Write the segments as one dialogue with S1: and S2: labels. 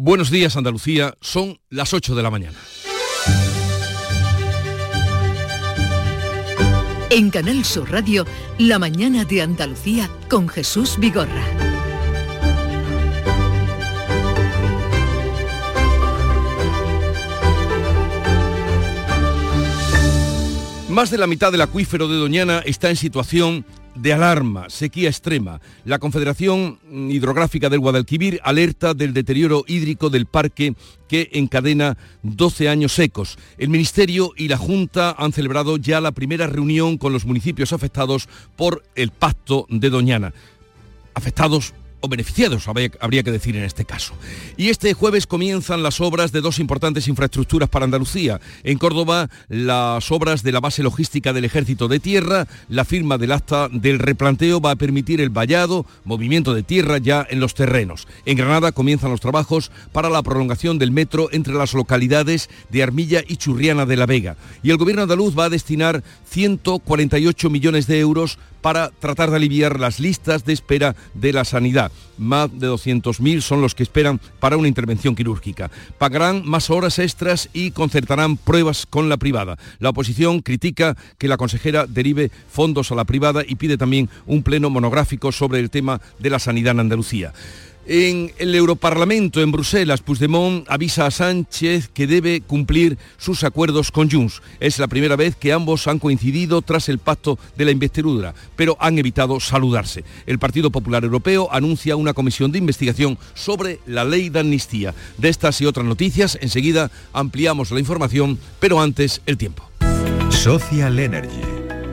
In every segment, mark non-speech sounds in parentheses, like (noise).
S1: Buenos días Andalucía, son las 8 de la mañana.
S2: En Canal Sur Radio, La mañana de Andalucía con Jesús Vigorra.
S1: Más de la mitad del acuífero de Doñana está en situación de alarma, sequía extrema. La Confederación Hidrográfica del Guadalquivir alerta del deterioro hídrico del parque que encadena 12 años secos. El Ministerio y la Junta han celebrado ya la primera reunión con los municipios afectados por el pacto de Doñana. Afectados o beneficiados, habría que decir en este caso. Y este jueves comienzan las obras de dos importantes infraestructuras para Andalucía. En Córdoba, las obras de la base logística del Ejército de Tierra, la firma del acta del replanteo va a permitir el vallado, movimiento de tierra ya en los terrenos. En Granada comienzan los trabajos para la prolongación del metro entre las localidades de Armilla y Churriana de la Vega. Y el Gobierno andaluz va a destinar 148 millones de euros para tratar de aliviar las listas de espera de la sanidad. Más de 200.000 son los que esperan para una intervención quirúrgica. Pagarán más horas extras y concertarán pruebas con la privada. La oposición critica que la consejera derive fondos a la privada y pide también un pleno monográfico sobre el tema de la sanidad en Andalucía. En el Europarlamento en Bruselas, Puigdemont avisa a Sánchez que debe cumplir sus acuerdos con Junts. Es la primera vez que ambos han coincidido tras el pacto de la investidura, pero han evitado saludarse. El Partido Popular Europeo anuncia una comisión de investigación sobre la ley de amnistía. De estas y otras noticias, enseguida ampliamos la información, pero antes el tiempo.
S3: Social Energy.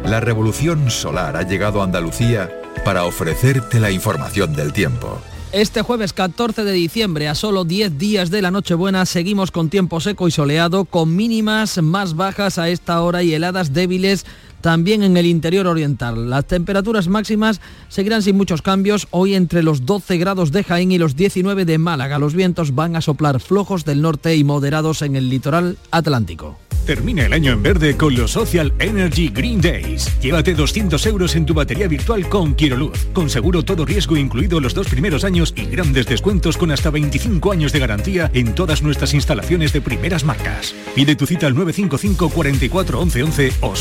S3: La revolución solar ha llegado a Andalucía para ofrecerte la información del tiempo.
S4: Este jueves 14 de diciembre, a solo 10 días de la Nochebuena, seguimos con tiempo seco y soleado, con mínimas más bajas a esta hora y heladas débiles también en el interior oriental. Las temperaturas máximas seguirán sin muchos cambios, hoy entre los 12 grados de Jaén y los 19 de Málaga. Los vientos van a soplar flojos del norte y moderados en el litoral atlántico.
S5: Termina el año en verde con los Social Energy Green Days. Llévate 200 euros en tu batería virtual con Quiroluz, con seguro todo riesgo incluido los dos primeros años y grandes descuentos con hasta 25 años de garantía en todas nuestras instalaciones de primeras marcas. Pide tu cita al 955 44 11 11 o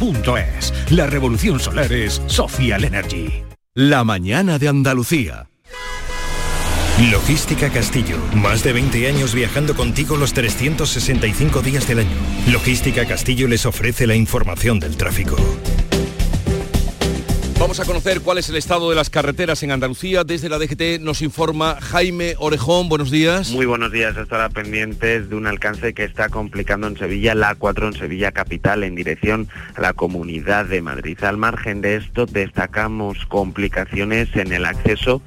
S5: socialenergy.es. La revolución solar es Social Energy.
S6: La mañana de Andalucía. Logística Castillo. Más de 20 años viajando contigo los 365 días del año. Logística Castillo les ofrece la información del tráfico.
S1: Vamos a conocer cuál es el estado de las carreteras en Andalucía. Desde la DGT nos informa Jaime Orejón. Buenos días.
S7: Muy buenos días. Estará pendientes de un alcance que está complicando en Sevilla, la 4 en Sevilla capital, en dirección a la Comunidad de Madrid. Al margen de esto, destacamos complicaciones en el acceso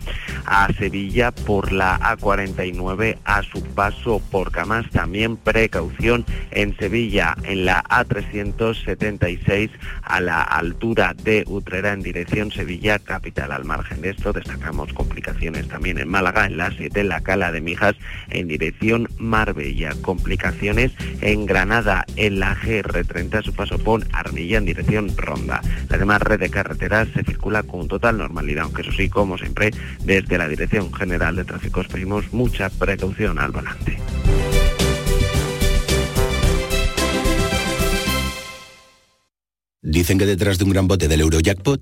S7: a Sevilla por la A49 a su paso por Camas. También precaución en Sevilla, en la A376 a la altura de Utrera en dirección Sevilla Capital. Al margen de esto, destacamos complicaciones también en Málaga, en la 7, en la Cala de Mijas, en dirección Marbella. Complicaciones en Granada, en la GR30, a su paso por Armilla, en dirección Ronda. La demás red de carreteras se circula con total normalidad, aunque eso sí, como siempre, desde la Dirección General de Tráfico pedimos mucha precaución al volante.
S8: Dicen que detrás de un gran bote del Eurojackpot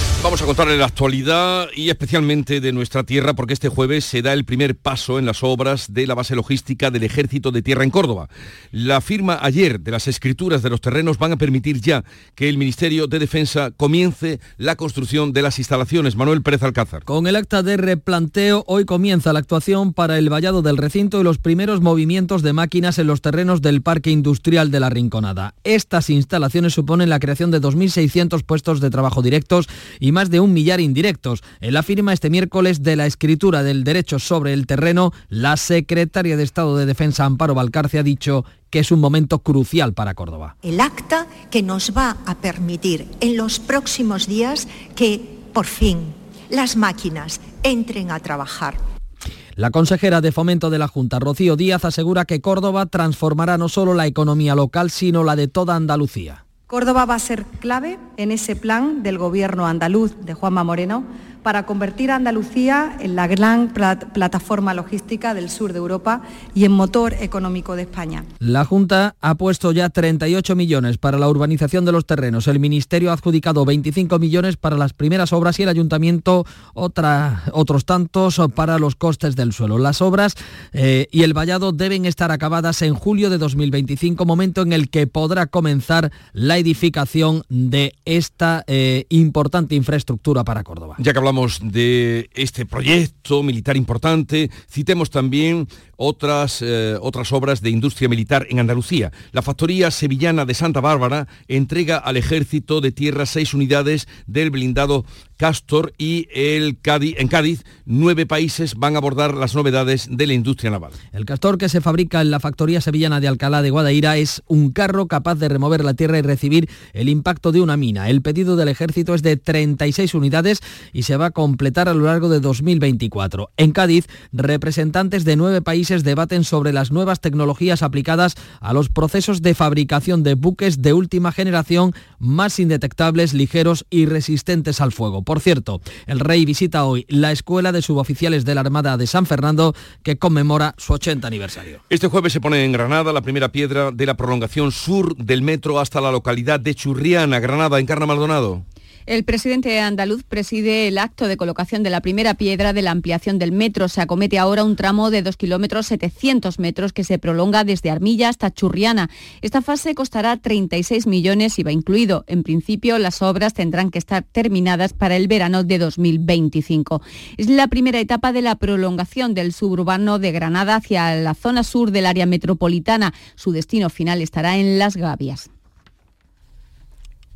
S1: Vamos a contarle la actualidad y especialmente de nuestra tierra porque este jueves se da el primer paso en las obras de la base logística del Ejército de Tierra en Córdoba. La firma ayer de las escrituras de los terrenos van a permitir ya que el Ministerio de Defensa comience la construcción de las instalaciones. Manuel Pérez Alcázar.
S4: Con el acta de replanteo hoy comienza la actuación para el vallado del recinto y los primeros movimientos de máquinas en los terrenos del Parque Industrial de la Rinconada. Estas instalaciones suponen la creación de 2.600 puestos de trabajo directos y más de un millar indirectos. En la firma este miércoles de la escritura del derecho sobre el terreno, la secretaria de Estado de Defensa, Amparo Valcarce, ha dicho que es un momento crucial para Córdoba.
S9: El acta que nos va a permitir en los próximos días que, por fin, las máquinas entren a trabajar.
S4: La consejera de fomento de la Junta, Rocío Díaz, asegura que Córdoba transformará no solo la economía local, sino la de toda Andalucía.
S10: Córdoba va a ser clave en ese plan del gobierno andaluz de Juanma Moreno para convertir a Andalucía en la gran plataforma logística del sur de Europa y en motor económico de España.
S4: La Junta ha puesto ya 38 millones para la urbanización de los terrenos. El Ministerio ha adjudicado 25 millones para las primeras obras y el Ayuntamiento otros tantos para los costes del suelo. Las obras eh, y el vallado deben estar acabadas en julio de 2025, momento en el que podrá comenzar la edificación de esta eh, importante infraestructura para Córdoba.
S1: Ya que hablamos de este proyecto militar importante, citemos también otras, eh, otras obras de industria militar en Andalucía. La factoría sevillana de Santa Bárbara entrega al ejército de tierra seis unidades del blindado Castor y el Cádiz, en Cádiz nueve países van a abordar las novedades de la industria naval.
S4: El Castor que se fabrica en la factoría sevillana de Alcalá de Guadaira es un carro capaz de remover la tierra y recibir el impacto de una mina. El pedido del ejército es de 36 unidades y se va a completar a lo largo de 2024. En Cádiz, representantes de nueve países debaten sobre las nuevas tecnologías aplicadas a los procesos de fabricación de buques de última generación más indetectables, ligeros y resistentes al fuego. Por cierto, el rey visita hoy la Escuela de Suboficiales de la Armada de San Fernando, que conmemora su 80 aniversario.
S1: Este jueves se pone en Granada la primera piedra de la prolongación sur del metro hasta la localidad de Churriana, Granada, en Carna Maldonado.
S11: El presidente andaluz preside el acto de colocación de la primera piedra de la ampliación del metro. Se acomete ahora un tramo de 2 kilómetros 700 metros que se prolonga desde Armilla hasta Churriana. Esta fase costará 36 millones y va incluido. En principio, las obras tendrán que estar terminadas para el verano de 2025. Es la primera etapa de la prolongación del suburbano de Granada hacia la zona sur del área metropolitana. Su destino final estará en Las Gavias.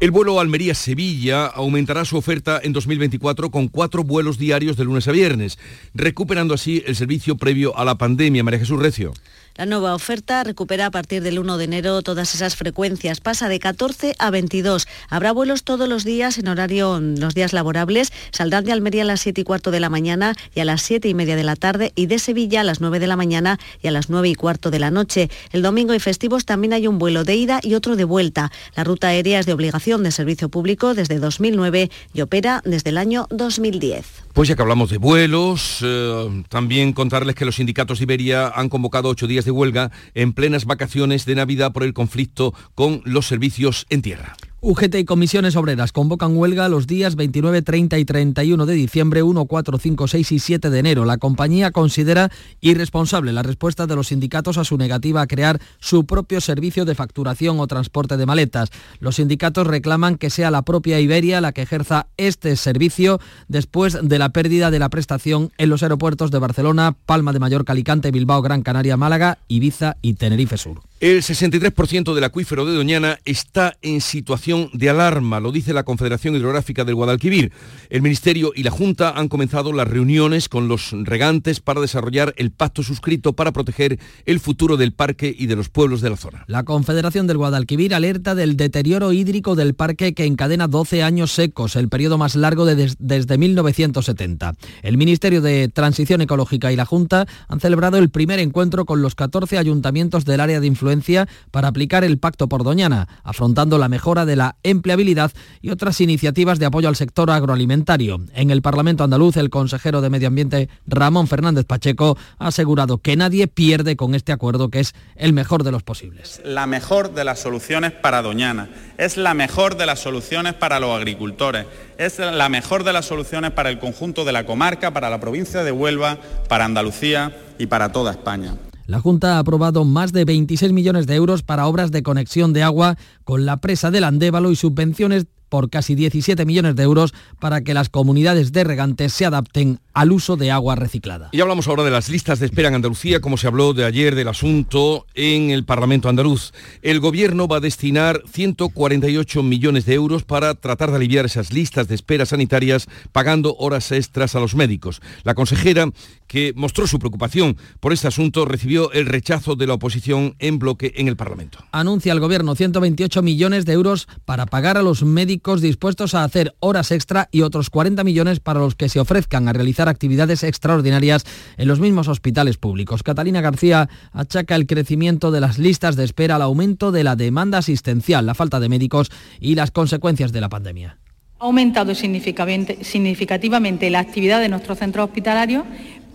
S1: El vuelo Almería-Sevilla aumentará su oferta en 2024 con cuatro vuelos diarios de lunes a viernes, recuperando así el servicio previo a la pandemia. María Jesús Recio.
S12: La nueva oferta recupera a partir del 1 de enero todas esas frecuencias. Pasa de 14 a 22. Habrá vuelos todos los días en horario, los días laborables. Saldrán de Almería a las 7 y cuarto de la mañana y a las 7 y media de la tarde y de Sevilla a las 9 de la mañana y a las 9 y cuarto de la noche. El domingo y festivos también hay un vuelo de ida y otro de vuelta. La ruta aérea es de obligación de servicio público desde 2009 y opera desde el año 2010.
S1: Pues ya que hablamos de vuelos, eh, también contarles que los sindicatos de Iberia han convocado ocho días de huelga en plenas vacaciones de Navidad por el conflicto con los servicios en tierra.
S4: UGT y comisiones obreras convocan huelga los días 29, 30 y 31 de diciembre, 1, 4, 5, 6 y 7 de enero. La compañía considera irresponsable la respuesta de los sindicatos a su negativa a crear su propio servicio de facturación o transporte de maletas. Los sindicatos reclaman que sea la propia Iberia la que ejerza este servicio después de la pérdida de la prestación en los aeropuertos de Barcelona, Palma de Mallorca, Alicante, Bilbao, Gran Canaria, Málaga, Ibiza y Tenerife Sur.
S1: El 63% del acuífero de Doñana está en situación de alarma, lo dice la Confederación Hidrográfica del Guadalquivir. El Ministerio y la Junta han comenzado las reuniones con los regantes para desarrollar el pacto suscrito para proteger el futuro del parque y de los pueblos de la zona.
S4: La Confederación del Guadalquivir alerta del deterioro hídrico del parque que encadena 12 años secos, el periodo más largo desde 1970. El Ministerio de Transición Ecológica y la Junta han celebrado el primer encuentro con los 14 ayuntamientos del área de influencia para aplicar el Pacto por Doñana, afrontando la mejora de la empleabilidad y otras iniciativas de apoyo al sector agroalimentario. En el Parlamento andaluz, el consejero de Medio Ambiente, Ramón Fernández Pacheco, ha asegurado que nadie pierde con este acuerdo, que es el mejor de los posibles.
S13: La mejor de las soluciones para Doñana, es la mejor de las soluciones para los agricultores, es la mejor de las soluciones para el conjunto de la comarca, para la provincia de Huelva, para Andalucía y para toda España.
S4: La Junta ha aprobado más de 26 millones de euros para obras de conexión de agua con la presa del Andévalo y subvenciones por casi 17 millones de euros para que las comunidades de regantes se adapten al uso de agua reciclada.
S1: Y hablamos ahora de las listas de espera en Andalucía, como se habló de ayer del asunto en el Parlamento andaluz. El Gobierno va a destinar 148 millones de euros para tratar de aliviar esas listas de espera sanitarias pagando horas extras a los médicos. La consejera, que mostró su preocupación por este asunto, recibió el rechazo de la oposición en bloque en el Parlamento.
S4: Anuncia el Gobierno 128 millones de euros para pagar a los médicos dispuestos a hacer horas extra y otros 40 millones para los que se ofrezcan a realizar actividades extraordinarias en los mismos hospitales públicos. Catalina García achaca el crecimiento de las listas de espera al aumento de la demanda asistencial, la falta de médicos y las consecuencias de la pandemia.
S14: Ha aumentado significativamente la actividad de nuestros centros hospitalarios,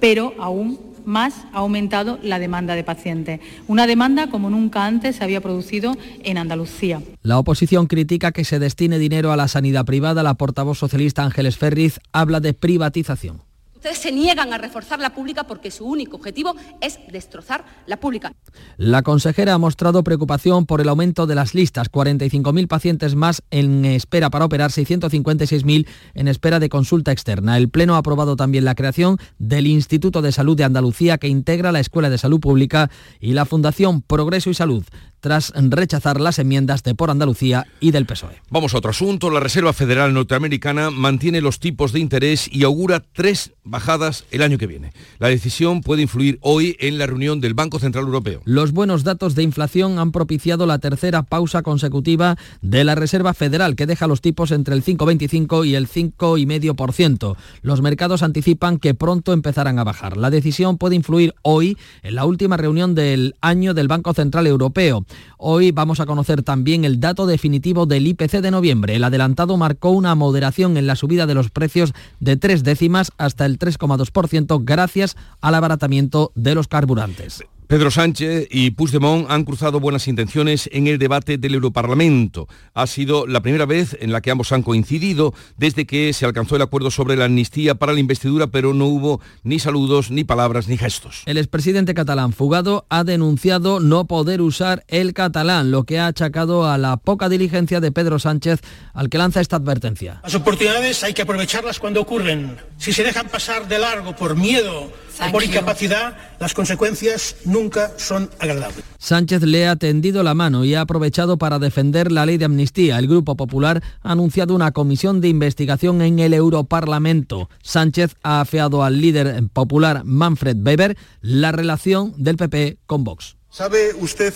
S14: pero aún más ha aumentado la demanda de pacientes. Una demanda como nunca antes se había producido en Andalucía.
S4: La oposición critica que se destine dinero a la sanidad privada. La portavoz socialista Ángeles Ferriz habla de privatización.
S15: Ustedes se niegan a reforzar la pública porque su único objetivo es destrozar la pública.
S4: La consejera ha mostrado preocupación por el aumento de las listas, 45.000 pacientes más en espera para operarse y 156.000 en espera de consulta externa. El Pleno ha aprobado también la creación del Instituto de Salud de Andalucía que integra la Escuela de Salud Pública y la Fundación Progreso y Salud tras rechazar las enmiendas de Por Andalucía y del PSOE.
S1: Vamos a otro asunto. La Reserva Federal Norteamericana mantiene los tipos de interés y augura tres bajadas el año que viene. La decisión puede influir hoy en la reunión del Banco Central Europeo.
S4: Los buenos datos de inflación han propiciado la tercera pausa consecutiva de la Reserva Federal, que deja los tipos entre el 5,25 y el 5,5%. Los mercados anticipan que pronto empezarán a bajar. La decisión puede influir hoy en la última reunión del año del Banco Central Europeo. Hoy vamos a conocer también el dato definitivo del IPC de noviembre. El adelantado marcó una moderación en la subida de los precios de tres décimas hasta el 3,2% gracias al abaratamiento de los carburantes.
S1: Pedro Sánchez y Puigdemont han cruzado buenas intenciones en el debate del Europarlamento. Ha sido la primera vez en la que ambos han coincidido desde que se alcanzó el acuerdo sobre la amnistía para la investidura, pero no hubo ni saludos, ni palabras, ni gestos.
S4: El expresidente catalán Fugado ha denunciado no poder usar el catalán, lo que ha achacado a la poca diligencia de Pedro Sánchez al que lanza esta advertencia.
S16: Las oportunidades hay que aprovecharlas cuando ocurren. Si se dejan pasar de largo por miedo por incapacidad, las consecuencias nunca son agradables.
S4: Sánchez le ha tendido la mano y ha aprovechado para defender la ley de amnistía. El Grupo Popular ha anunciado una comisión de investigación en el Europarlamento. Sánchez ha afeado al líder popular Manfred Weber la relación del PP con Vox.
S17: ¿Sabe usted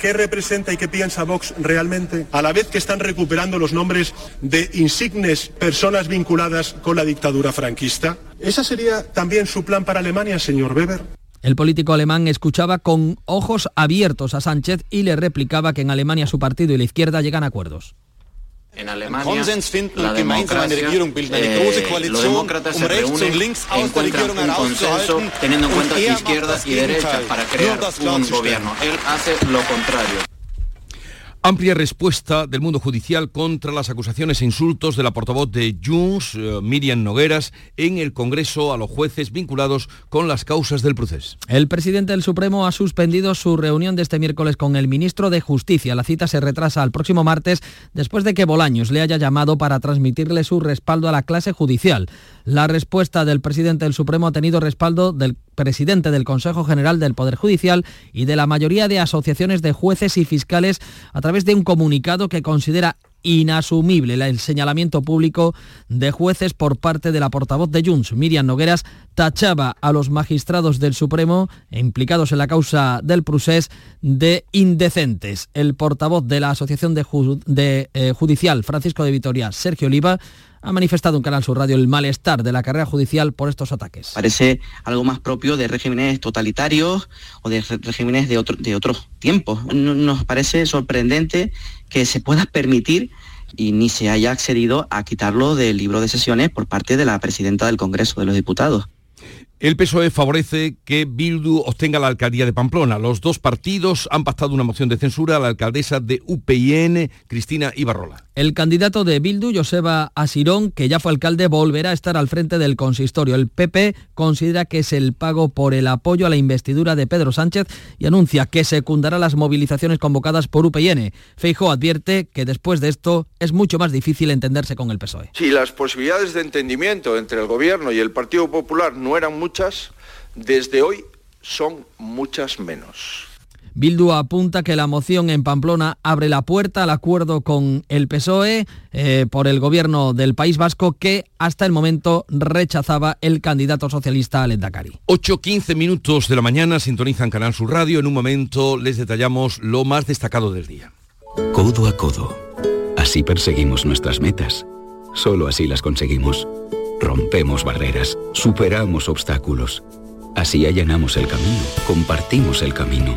S17: qué representa y qué piensa Vox realmente, a la vez que están recuperando los nombres de insignes personas vinculadas con la dictadura franquista? ¿Esa sería también su plan para Alemania, señor Weber?
S4: El político alemán escuchaba con ojos abiertos a Sánchez y le replicaba que en Alemania su partido y la izquierda llegan a acuerdos.
S18: En Alemania, la democracia, eh, los demócratas se reúnen encuentran un consenso teniendo en cuenta izquierda y derecha para crear un gobierno. Él hace lo contrario.
S1: Amplia respuesta del mundo judicial contra las acusaciones e insultos de la portavoz de Junts, eh, Miriam Nogueras, en el Congreso a los jueces vinculados con las causas del proceso.
S4: El presidente del Supremo ha suspendido su reunión de este miércoles con el ministro de Justicia. La cita se retrasa al próximo martes después de que Bolaños le haya llamado para transmitirle su respaldo a la clase judicial. La respuesta del presidente del Supremo ha tenido respaldo del presidente del Consejo General del Poder Judicial y de la mayoría de asociaciones de jueces y fiscales a través de un comunicado que considera inasumible el señalamiento público de jueces por parte de la portavoz de Junts, Miriam Nogueras, tachaba a los magistrados del Supremo implicados en la causa del procés de indecentes. El portavoz de la Asociación de, eh, Judicial, Francisco de Vitoria, Sergio Oliva, ha manifestado en Canal Sur Radio el malestar de la carrera judicial por estos ataques.
S19: Parece algo más propio de regímenes totalitarios o de regímenes de, otro, de otros tiempos. Nos parece sorprendente que se pueda permitir y ni se haya accedido a quitarlo del libro de sesiones por parte de la presidenta del Congreso de los Diputados.
S1: El PSOE favorece que Bildu obtenga la alcaldía de Pamplona. Los dos partidos han pactado una moción de censura a la alcaldesa de UPIN, Cristina Ibarrola.
S4: El candidato de Bildu, Joseba Asirón, que ya fue alcalde, volverá a estar al frente del consistorio. El PP considera que es el pago por el apoyo a la investidura de Pedro Sánchez y anuncia que secundará las movilizaciones convocadas por UPN. Feijóo advierte que después de esto es mucho más difícil entenderse con el PSOE.
S20: Si las posibilidades de entendimiento entre el Gobierno y el Partido Popular no eran muchas, desde hoy son muchas menos.
S4: Bildu apunta que la moción en Pamplona abre la puerta al acuerdo con el PSOE eh, por el gobierno del País Vasco que hasta el momento rechazaba el candidato socialista al Endacari.
S1: 8.15 minutos de la mañana sintonizan Canal Sur Radio. En un momento les detallamos lo más destacado del día.
S21: Codo a codo. Así perseguimos nuestras metas. Solo así las conseguimos. Rompemos barreras, superamos obstáculos. Así allanamos el camino, compartimos el camino,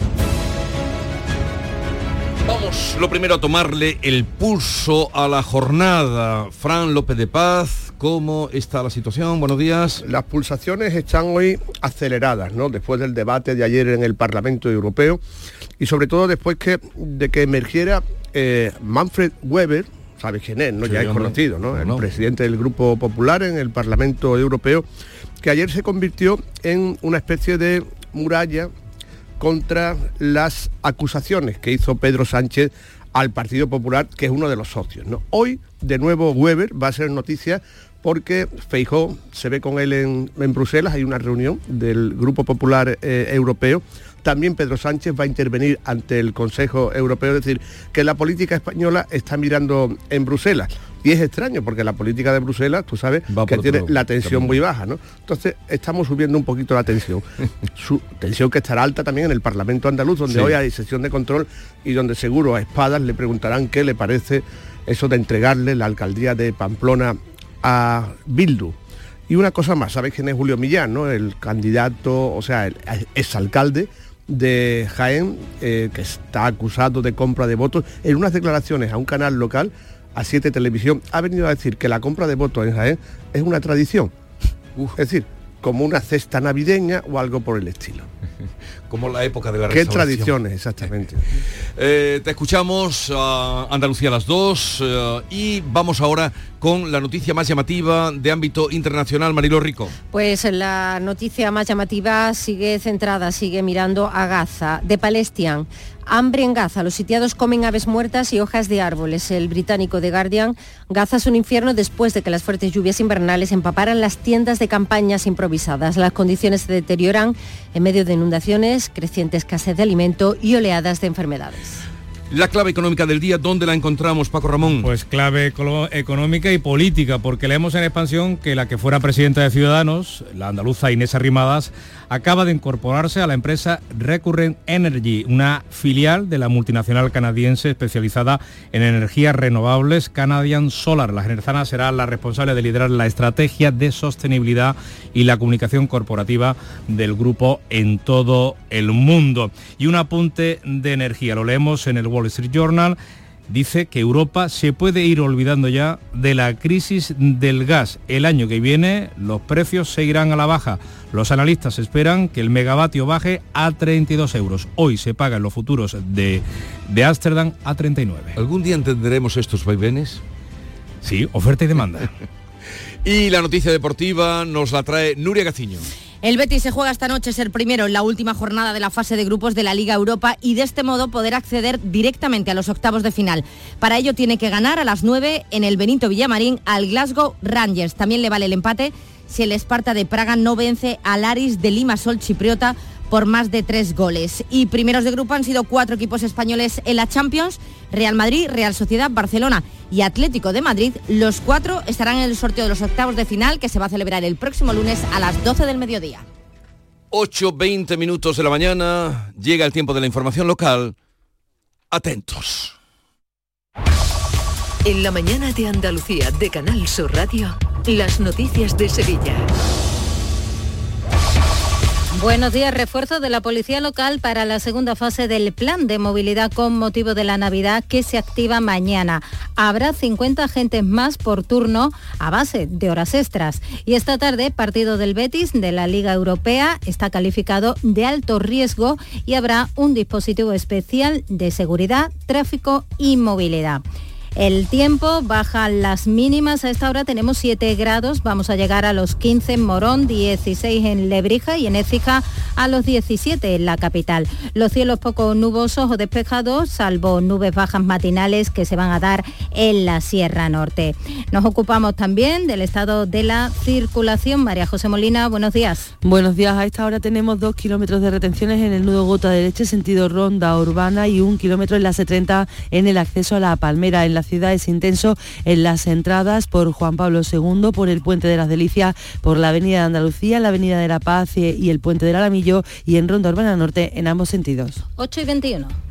S1: Vamos, lo primero a tomarle el pulso a la jornada. Fran López de Paz, ¿cómo está la situación? Buenos días.
S22: Las pulsaciones están hoy aceleradas, ¿no? Después del debate de ayer en el Parlamento Europeo y sobre todo después que, de que emergiera eh, Manfred Weber, ¿sabes quién es? ¿no?
S1: Sí,
S22: ya es
S1: hombre.
S22: conocido, ¿no? El
S1: No.
S22: presidente del Grupo Popular en el Parlamento Europeo, que ayer se convirtió en una especie de muralla contra las acusaciones que hizo Pedro Sánchez al Partido Popular, que es uno de los socios. Hoy, de nuevo, Weber va a ser noticia porque Feijó se ve con él en, en Bruselas, hay una reunión del Grupo Popular eh, Europeo. También Pedro Sánchez va a intervenir ante el Consejo Europeo, es decir, que la política española está mirando en Bruselas. Y es extraño porque la política de Bruselas, tú sabes,
S1: Va
S22: que tiene la tensión muy baja, ¿no? Entonces estamos subiendo un poquito la tensión. (laughs) Su tensión que estará alta también en el Parlamento andaluz, donde
S1: Sí.
S22: hoy hay sesión de control y donde seguro a espadas le preguntarán qué le parece eso de entregarle la alcaldía de Pamplona a Bildu. Y una cosa más, ¿sabéis quién es Julio Millán, no? El candidato, o sea, el exalcalde de Jaén, eh, que está acusado de compra de votos, en unas declaraciones a un canal local, a 7 Televisión, ha venido a decir que la compra de votos en Jaén es una tradición. Es decir, como una cesta navideña o algo por el estilo. (laughs)
S1: Como la época de la
S22: ¿Qué tradiciones, exactamente? (laughs)
S1: Eh, te escuchamos a Andalucía a las 2 eh, y vamos ahora con la noticia más llamativa de ámbito internacional, Marilo Rico.
S23: Pues la noticia más llamativa sigue centrada, sigue mirando a Gaza, de Palestine. Hambre en Gaza, los sitiados comen aves muertas y hojas de árboles. El británico The Guardian, Gaza es un infierno después de que las fuertes lluvias invernales empaparan las tiendas de campañas improvisadas. Las condiciones se deterioran en medio de inundaciones, creciente escasez de alimento y oleadas de enfermedades.
S1: La clave económica del día, ¿dónde la encontramos, Paco Ramón?
S24: Pues clave eco- económica y política, porque leemos en expansión que la que fuera presidenta de Ciudadanos, la andaluza Inés Arrimadas, acaba de incorporarse a la empresa Recurrent Energy, una filial de la multinacional canadiense especializada en energías renovables Canadian Solar. La jerezana será la responsable de liderar la estrategia de sostenibilidad y la comunicación corporativa del grupo en todo el mundo. Y un apunte de energía, lo leemos en el Wall Street Journal dice que Europa se puede ir olvidando ya de la crisis del gas. El año que viene los precios seguirán a la baja. Los analistas esperan que el megavatio baje a 32 euros. Hoy se paga en los futuros de de Ámsterdam a 39.
S1: ¿Algún día entenderemos estos vaivenes?
S24: Sí, oferta y demanda. (laughs)
S1: y la noticia deportiva nos la trae Nuria Gaciño.
S25: El Betis se juega esta noche ser primero en la última jornada de la fase de grupos de la Liga Europa y de este modo poder acceder directamente a los octavos de final. Para ello tiene que ganar a las 9 en el Benito Villamarín al Glasgow Rangers. También le vale el empate si el Esparta de Praga no vence al Aris de Limasol Chipriota por más de tres goles. Y primeros de grupo han sido cuatro equipos españoles en la Champions, Real Madrid, Real Sociedad, Barcelona y Atlético de Madrid. Los cuatro estarán en el sorteo de los octavos de final que se va a celebrar el próximo lunes a las 12 del mediodía.
S1: 8.20 minutos de la mañana, llega el tiempo de la información local. Atentos.
S2: En la mañana de Andalucía de Canal Sur Radio, las noticias de Sevilla.
S23: Buenos días. Refuerzo de la Policía Local para la segunda fase del plan de movilidad con motivo de la Navidad que se activa mañana. Habrá 50 agentes más por turno a base de horas extras. Y esta tarde, partido del Betis de la Liga Europea está calificado de alto riesgo y habrá un dispositivo especial de seguridad, tráfico y movilidad. El tiempo baja las mínimas. A esta hora tenemos 7 grados. Vamos a llegar a los 15 en Morón, 16 en Lebrija y en Écija a los 17 en la capital. Los cielos poco nubosos o despejados, salvo nubes bajas matinales que se van a dar en la Sierra Norte. Nos ocupamos también del estado de la circulación. María José Molina, buenos días.
S26: Buenos días. A esta hora tenemos dos kilómetros de retenciones en el nudo Gota de Leche, sentido Ronda Urbana y un kilómetro en la C30 en el acceso a la Palmera. En la ciudad es intenso en las entradas por Juan Pablo II, por el Puente de las Delicias, por la Avenida de Andalucía, la Avenida de la Paz y el Puente del Alamillo y en Ronda Urbana Norte en ambos sentidos.
S23: 8 y 21.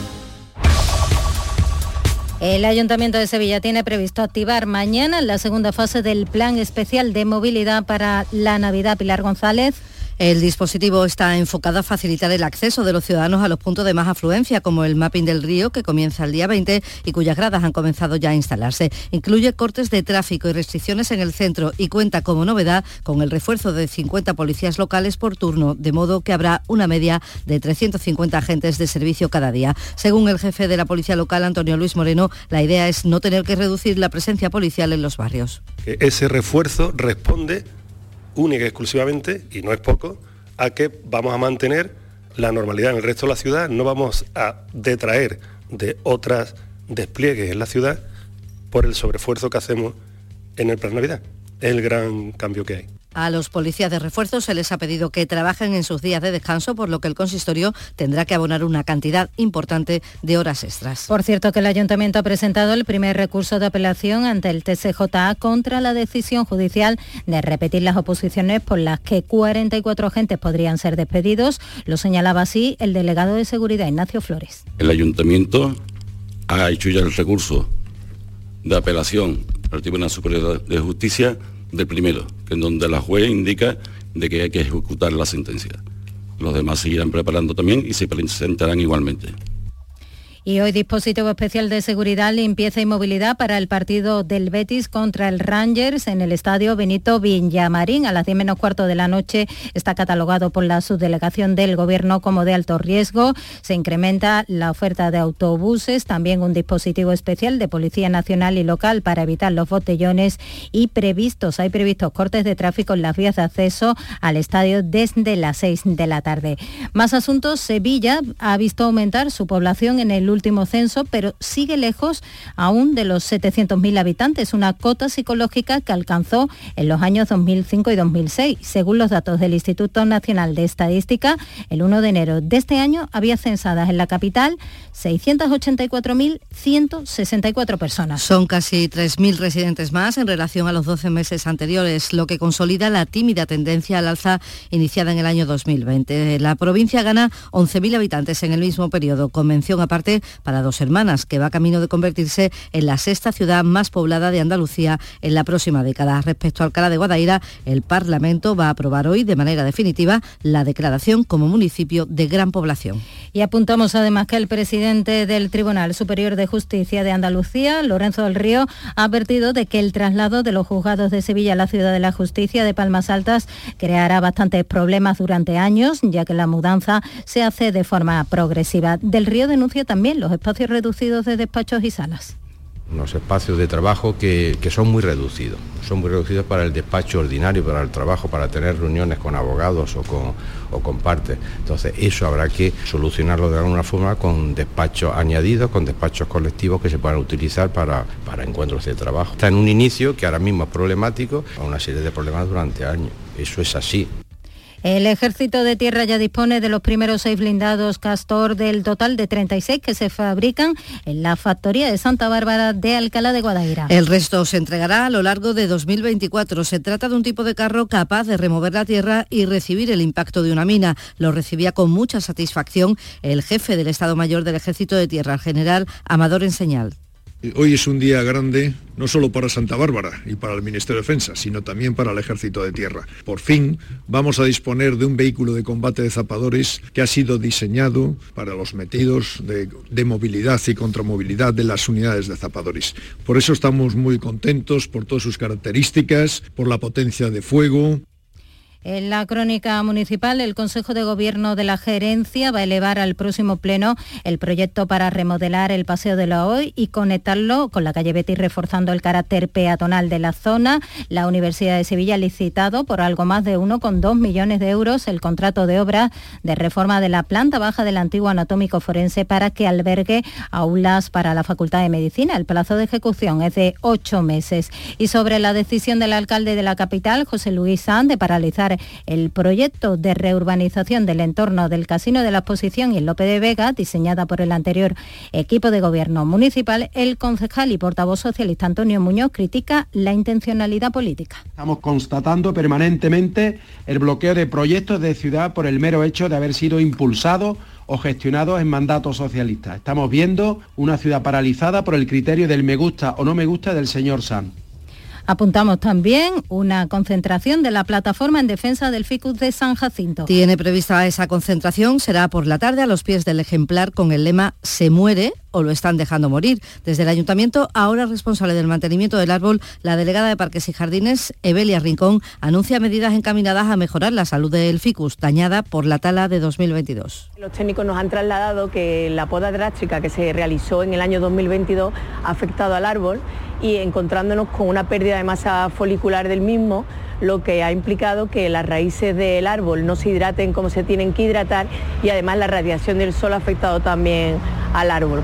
S23: El Ayuntamiento de Sevilla tiene previsto activar mañana la segunda fase del Plan Especial de Movilidad para la Navidad. Pilar González.
S27: El dispositivo está enfocado a facilitar el acceso de los ciudadanos a los puntos de más afluencia, como el mapping del río, que comienza el día 20 y cuyas gradas han comenzado ya a instalarse. Incluye cortes de tráfico y restricciones en el centro y cuenta como novedad con el refuerzo de 50 policías locales por turno, de modo que habrá una media de 350 agentes de servicio cada día. Según el jefe de la Policía Local, Antonio Luis Moreno, la idea es no tener que reducir la presencia policial en los barrios.
S28: Ese refuerzo responde única y exclusivamente, y no es poco, a que vamos a mantener la normalidad en el resto de la ciudad, no vamos a detraer de otras despliegues en la ciudad por el sobreesfuerzo que hacemos en el plan Navidad. El gran cambio que hay.
S27: A los policías de refuerzo se les ha pedido que trabajen en sus días de descanso, por lo que el consistorio tendrá que abonar una cantidad importante de horas extras.
S23: Por cierto que el ayuntamiento ha presentado el primer recurso de apelación ante el TCJA contra la decisión judicial de repetir las oposiciones por las que 44 agentes podrían ser despedidos. Lo señalaba así el delegado de seguridad Ignacio Flores.
S29: El ayuntamiento ha hecho ya el recurso de apelación al Tribunal Superior de Justicia del primero, que en donde la juez indica de que hay que ejecutar la sentencia. Los demás seguirán preparando también y se presentarán igualmente.
S23: Y hoy dispositivo especial de seguridad, limpieza y movilidad para el partido del Betis contra el Rangers en el estadio Benito Villamarín. A las 10 menos cuarto de la noche está catalogado por la subdelegación del Gobierno como de alto riesgo. Se incrementa la oferta de autobuses, también un dispositivo especial de Policía Nacional y Local para evitar los botellones y previstos, hay previstos cortes de tráfico en las vías de acceso al estadio desde las 6 de la tarde. Más asuntos, Sevilla ha visto aumentar su población en el último censo, pero sigue lejos aún de los 700.000 habitantes, una cota psicológica que alcanzó en los años 2005 y 2006. Según los datos del Instituto Nacional de Estadística, el 1 de enero de este año había censadas en la capital 684.164 personas.
S27: Son casi 3.000 residentes más en relación a los 12 meses anteriores, lo que consolida la tímida tendencia al alza iniciada en el año 2020. La provincia gana 11.000 habitantes en el mismo periodo, con mención aparte para dos hermanas, que va camino de convertirse en la sexta ciudad más poblada de Andalucía en la próxima década. Respecto a Alcalá de Guadaira, el Parlamento va a aprobar hoy de manera definitiva la declaración como municipio de gran población.
S23: Y apuntamos además que el presidente del Tribunal Superior de Justicia de Andalucía, Lorenzo del Río, ha advertido de que el traslado de los juzgados de Sevilla a la Ciudad de la Justicia de Palmas Altas creará bastantes problemas durante años, ya que la mudanza se hace de forma progresiva. Del Río denuncia también los espacios reducidos de despachos y salas
S30: unos espacios de trabajo que, son muy reducidos. Son muy reducidos para el despacho ordinario, para el trabajo, para tener reuniones con abogados o con, o con partes. Entonces, eso habrá que solucionarlo de alguna forma con despachos añadidos, con despachos colectivos que se puedan utilizar para, para encuentros de trabajo. Está en un inicio que ahora mismo es problemático, a una serie de problemas durante años. Eso es así.
S23: El Ejército de Tierra ya dispone de los primeros seis blindados Castor del total de 36 que se fabrican en la factoría de Santa Bárbara de Alcalá de Guadaira.
S27: El resto se entregará a lo largo de 2024. Se trata de un tipo de carro capaz de remover la tierra y recibir el impacto de una mina. Lo recibía con mucha satisfacción el jefe del Estado Mayor del Ejército de Tierra, el general Amador Enseñal.
S31: Hoy es un día grande no solo para Santa Bárbara y para el Ministerio de Defensa, sino también para el Ejército de Tierra. Por fin vamos a disponer de un vehículo de combate de zapadores que ha sido diseñado para los metidos de, de movilidad y contramovilidad de las unidades de zapadores. Por eso estamos muy contentos por todas sus características, por la potencia de fuego,
S23: en la crónica municipal, el Consejo de Gobierno de la Gerencia va a elevar al próximo pleno el proyecto para remodelar el Paseo de la Hoy y conectarlo con la calle Betis, reforzando el carácter peatonal de la zona. La Universidad de Sevilla ha licitado por algo más de 1,2 millones de euros el contrato de obra de reforma de la planta baja del antiguo anatómico forense para que albergue aulas para la Facultad de Medicina. El plazo de ejecución es de ocho meses. Y sobre la decisión del alcalde de la capital, José Luis Sanz, de paralizar el proyecto de reurbanización del entorno del Casino de la Exposición y el Lope de Vega, diseñada por el anterior equipo de gobierno municipal, el concejal y portavoz socialista Antonio Muñoz critica la intencionalidad política.
S32: Estamos constatando permanentemente el bloqueo de proyectos de ciudad por el mero hecho de haber sido impulsados o gestionados en mandato socialista. Estamos viendo una ciudad paralizada por el criterio del me gusta o no me gusta del señor Sanz.
S23: Apuntamos también una concentración de la plataforma en defensa del ficus de San Jacinto.
S27: Tiene prevista esa concentración, será por la tarde a los pies del ejemplar con el lema Se muere o lo están dejando morir. Desde el ayuntamiento, ahora responsable del mantenimiento del árbol, la delegada de Parques y Jardines, Evelia Rincón, anuncia medidas encaminadas a mejorar la salud del ficus, dañada por la tala de 2022.
S33: Los técnicos nos han trasladado que la poda drástica que se realizó en el año 2022 ha afectado al árbol y encontrándonos con una pérdida de masa folicular del mismo, lo que ha implicado que las raíces del árbol no se hidraten como se tienen que hidratar y además la radiación del sol ha afectado también al árbol.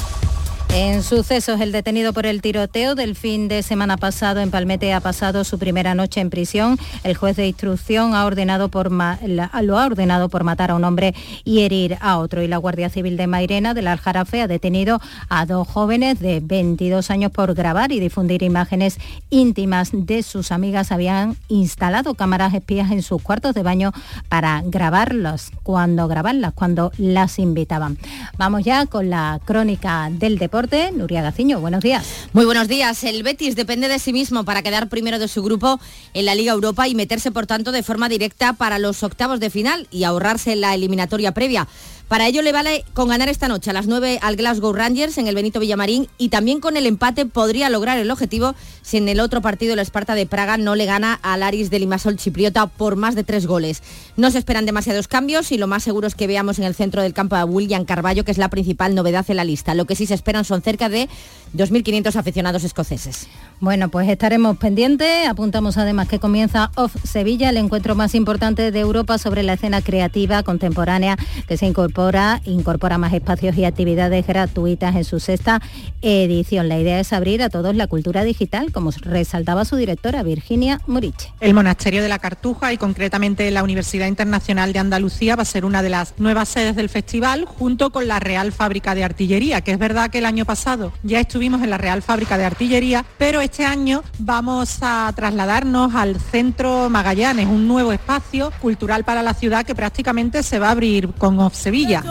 S23: En sucesos, el detenido por el tiroteo del fin de semana pasado en Palmete ha pasado su primera noche en prisión. El juez de instrucción ha ordenado por lo ha ordenado por matar a un hombre y herir a otro. Y la Guardia Civil de Mairena del Aljarafe ha detenido a dos jóvenes de 22 años por grabar y difundir imágenes íntimas de sus amigas. Habían instalado cámaras espías en sus cuartos de baño para grabarlos, cuando grabarlas, cuando las invitaban. Vamos ya con la crónica del deporte Nuria buenos días.
S25: Muy buenos días. El Betis depende de sí mismo para quedar primero de su grupo en la Liga Europa y meterse, por tanto, de forma directa para los octavos de final y ahorrarse la eliminatoria previa. Para ello le vale con ganar esta noche a las 9 al Glasgow Rangers en el Benito Villamarín y también con el empate podría lograr el objetivo si en el otro partido el Esparta de Praga no le gana al Aris de Limasol Chipriota por más de tres goles. No se esperan demasiados cambios y lo más seguro es que veamos en el centro del campo a William Carballo, que es la principal novedad en la lista. Lo que sí se esperan son cerca de 2.500 aficionados escoceses.
S23: Bueno, pues estaremos pendientes. Apuntamos además que comienza Off Sevilla, el encuentro más importante de Europa sobre la escena creativa contemporánea que se incorpora, incorpora más espacios y actividades gratuitas en su sexta edición. La idea es abrir a todos la cultura digital, como resaltaba su directora Virginia Muriche.
S34: El Monasterio de la Cartuja y concretamente la Universidad Internacional de Andalucía va a ser una de las nuevas sedes del festival junto con la Real Fábrica de Artillería, que es verdad que el año pasado ya estuvimos en la Real Fábrica de Artillería, pero este año vamos a trasladarnos al Centro Magallanes, un nuevo espacio cultural para la ciudad que prácticamente se va a abrir con Off Sevilla.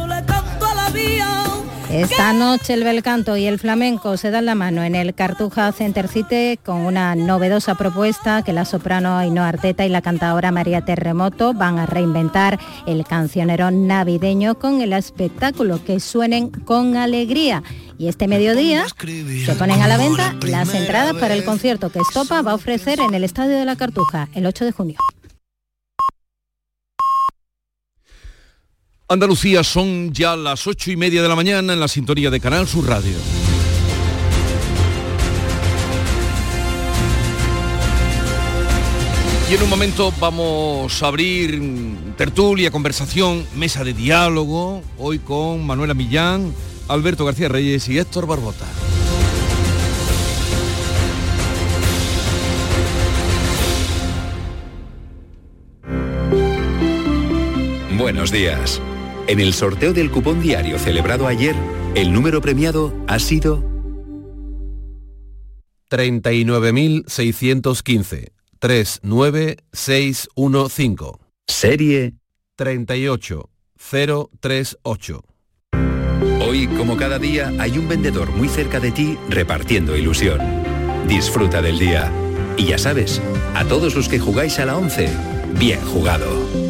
S23: Esta noche el bel canto y el flamenco se dan la mano en el Cartuja Center City con una novedosa propuesta que la soprano Ainhoa Arteta y la cantadora María Terremoto van a reinventar el cancionero navideño con el espectáculo que suenen con alegría. Y este mediodía se ponen a la venta las entradas para el concierto que Estopa va a ofrecer en el Estadio de la Cartuja el 8 de junio.
S1: Andalucía son ya las ocho y media de la mañana en la sintonía de Canal Sur Radio. Y en un momento vamos a abrir tertulia, conversación, mesa de diálogo, hoy con Manuela Millán, Alberto García Reyes y Héctor Barbota.
S8: Buenos días. En el sorteo del cupón diario celebrado ayer, el número premiado ha sido
S35: 39.615. 39615.
S8: Serie
S35: 38038.
S8: Hoy, como cada día, hay un vendedor muy cerca de ti repartiendo ilusión. Disfruta del día. Y ya sabes, a todos los que jugáis a la 11, bien jugado.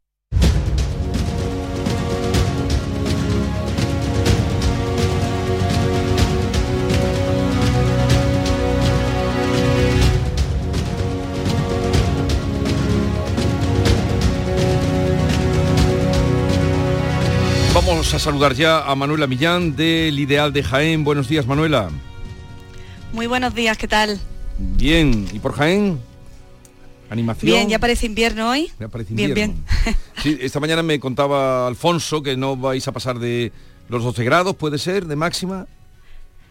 S1: Vamos a saludar ya a Manuela Millán del Ideal de Jaén. Buenos días, Manuela.
S36: Muy buenos días, ¿qué tal?
S1: Bien, ¿y por Jaén? ¿Animación?
S36: Bien, ya parece invierno hoy.
S1: Ya parece
S36: Bien,
S1: invierno. (laughs) Sí, esta mañana me contaba Alfonso que no vais a pasar de los 12 grados, ¿puede ser, de máxima?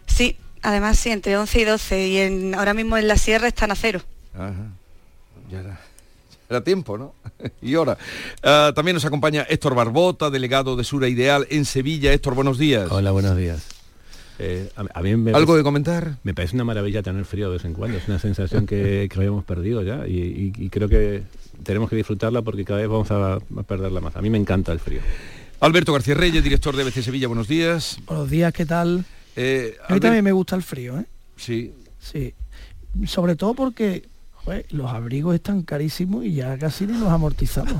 S36: Sí, además sí, entre 11 y 12 y en, ahora mismo en la sierra están a cero.
S1: Ajá. Ya era tiempo, ¿no? (laughs) y ahora. Ah, también nos acompaña Héctor Barbota, delegado de Sura Ideal en Sevilla. Héctor, buenos días.
S37: Hola, buenos días. Eh, a, a mí me
S1: ¿Algo
S37: parece-
S1: de comentar?
S37: Me parece una maravilla tener frío de vez en cuando. Es una sensación que, que habíamos perdido ya y, y- y creo que tenemos que disfrutarla porque cada vez vamos a, a perderla más. A mí me encanta el frío.
S1: Alberto García Reyes, director de ABC Sevilla, buenos días.
S38: Buenos días, ¿qué tal?
S1: Eh,
S38: A mí
S1: Albert-
S38: también me gusta el frío, ¿eh?
S1: Sí.
S38: Sí. Sobre todo porque joder, los abrigos están carísimos y ya casi ni los amortizamos.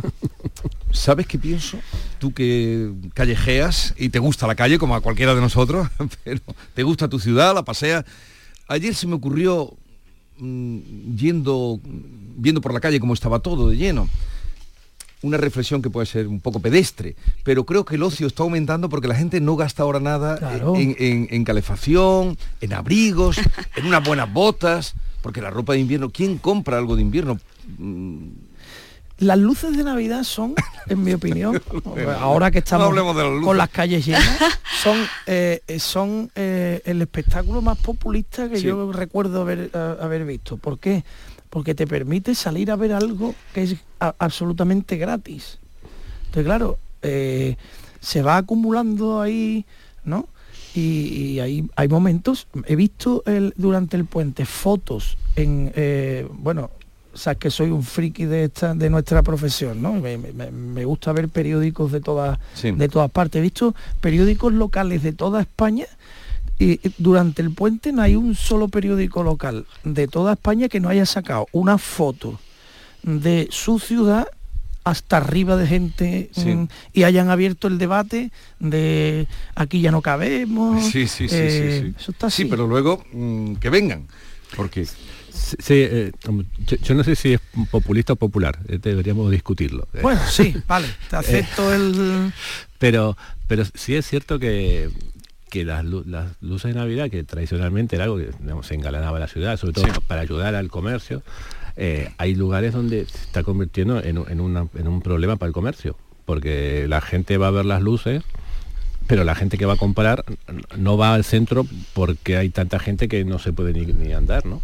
S38: (laughs)
S1: ¿Sabes qué pienso? Tú que callejeas y te gusta la calle como a cualquiera de nosotros, (laughs) pero te gusta tu ciudad, la paseas. Ayer se me ocurrió mm, yendo viendo por la calle cómo estaba todo de lleno. Una reflexión que puede ser un poco pedestre, pero creo que el ocio está aumentando porque la gente no gasta ahora nada
S38: Claro.
S1: en, en- en calefacción, en abrigos, (laughs) en unas buenas botas, porque la ropa de invierno, ¿quién compra algo de invierno? Mm,
S38: las luces de Navidad son, en mi opinión, (laughs) ahora que estamos con las calles llenas, (laughs) son, eh, son eh, el espectáculo más populista que yo recuerdo haber, haber visto. ¿Por qué? Porque te permite salir a ver algo que es absolutamente gratis. Entonces, claro, eh, se va acumulando ahí, ¿no? Y, hay, hay momentos, he visto el, durante el puente fotos en, bueno, sabes que soy un friki de esta de nuestra profesión, ¿no? Me, gusta ver periódicos de todas de todas partes. He visto periódicos locales de toda España y durante el puente no hay un solo periódico local de toda España que no haya sacado una foto de su ciudad hasta arriba de gente mm, y hayan abierto el debate de aquí ya no cabemos.
S1: Sí, sí, sí, sí,
S38: eh, Eso está
S1: sí, pero luego mm, que vengan, porque
S37: Sí, eh, yo, no sé si es populista o popular, eh, deberíamos discutirlo.
S38: Bueno, sí, (laughs) vale, te acepto el...
S37: Pero, pero sí es cierto que, que las, luces de Navidad, que tradicionalmente era algo que se engalanaba la ciudad, sobre todo para ayudar al comercio, eh, hay lugares donde se está convirtiendo en, en, un problema para el comercio, porque la gente va a ver las luces pero la gente que va a comprar no va al centro porque hay tanta gente que no se puede ni, andar, ¿no?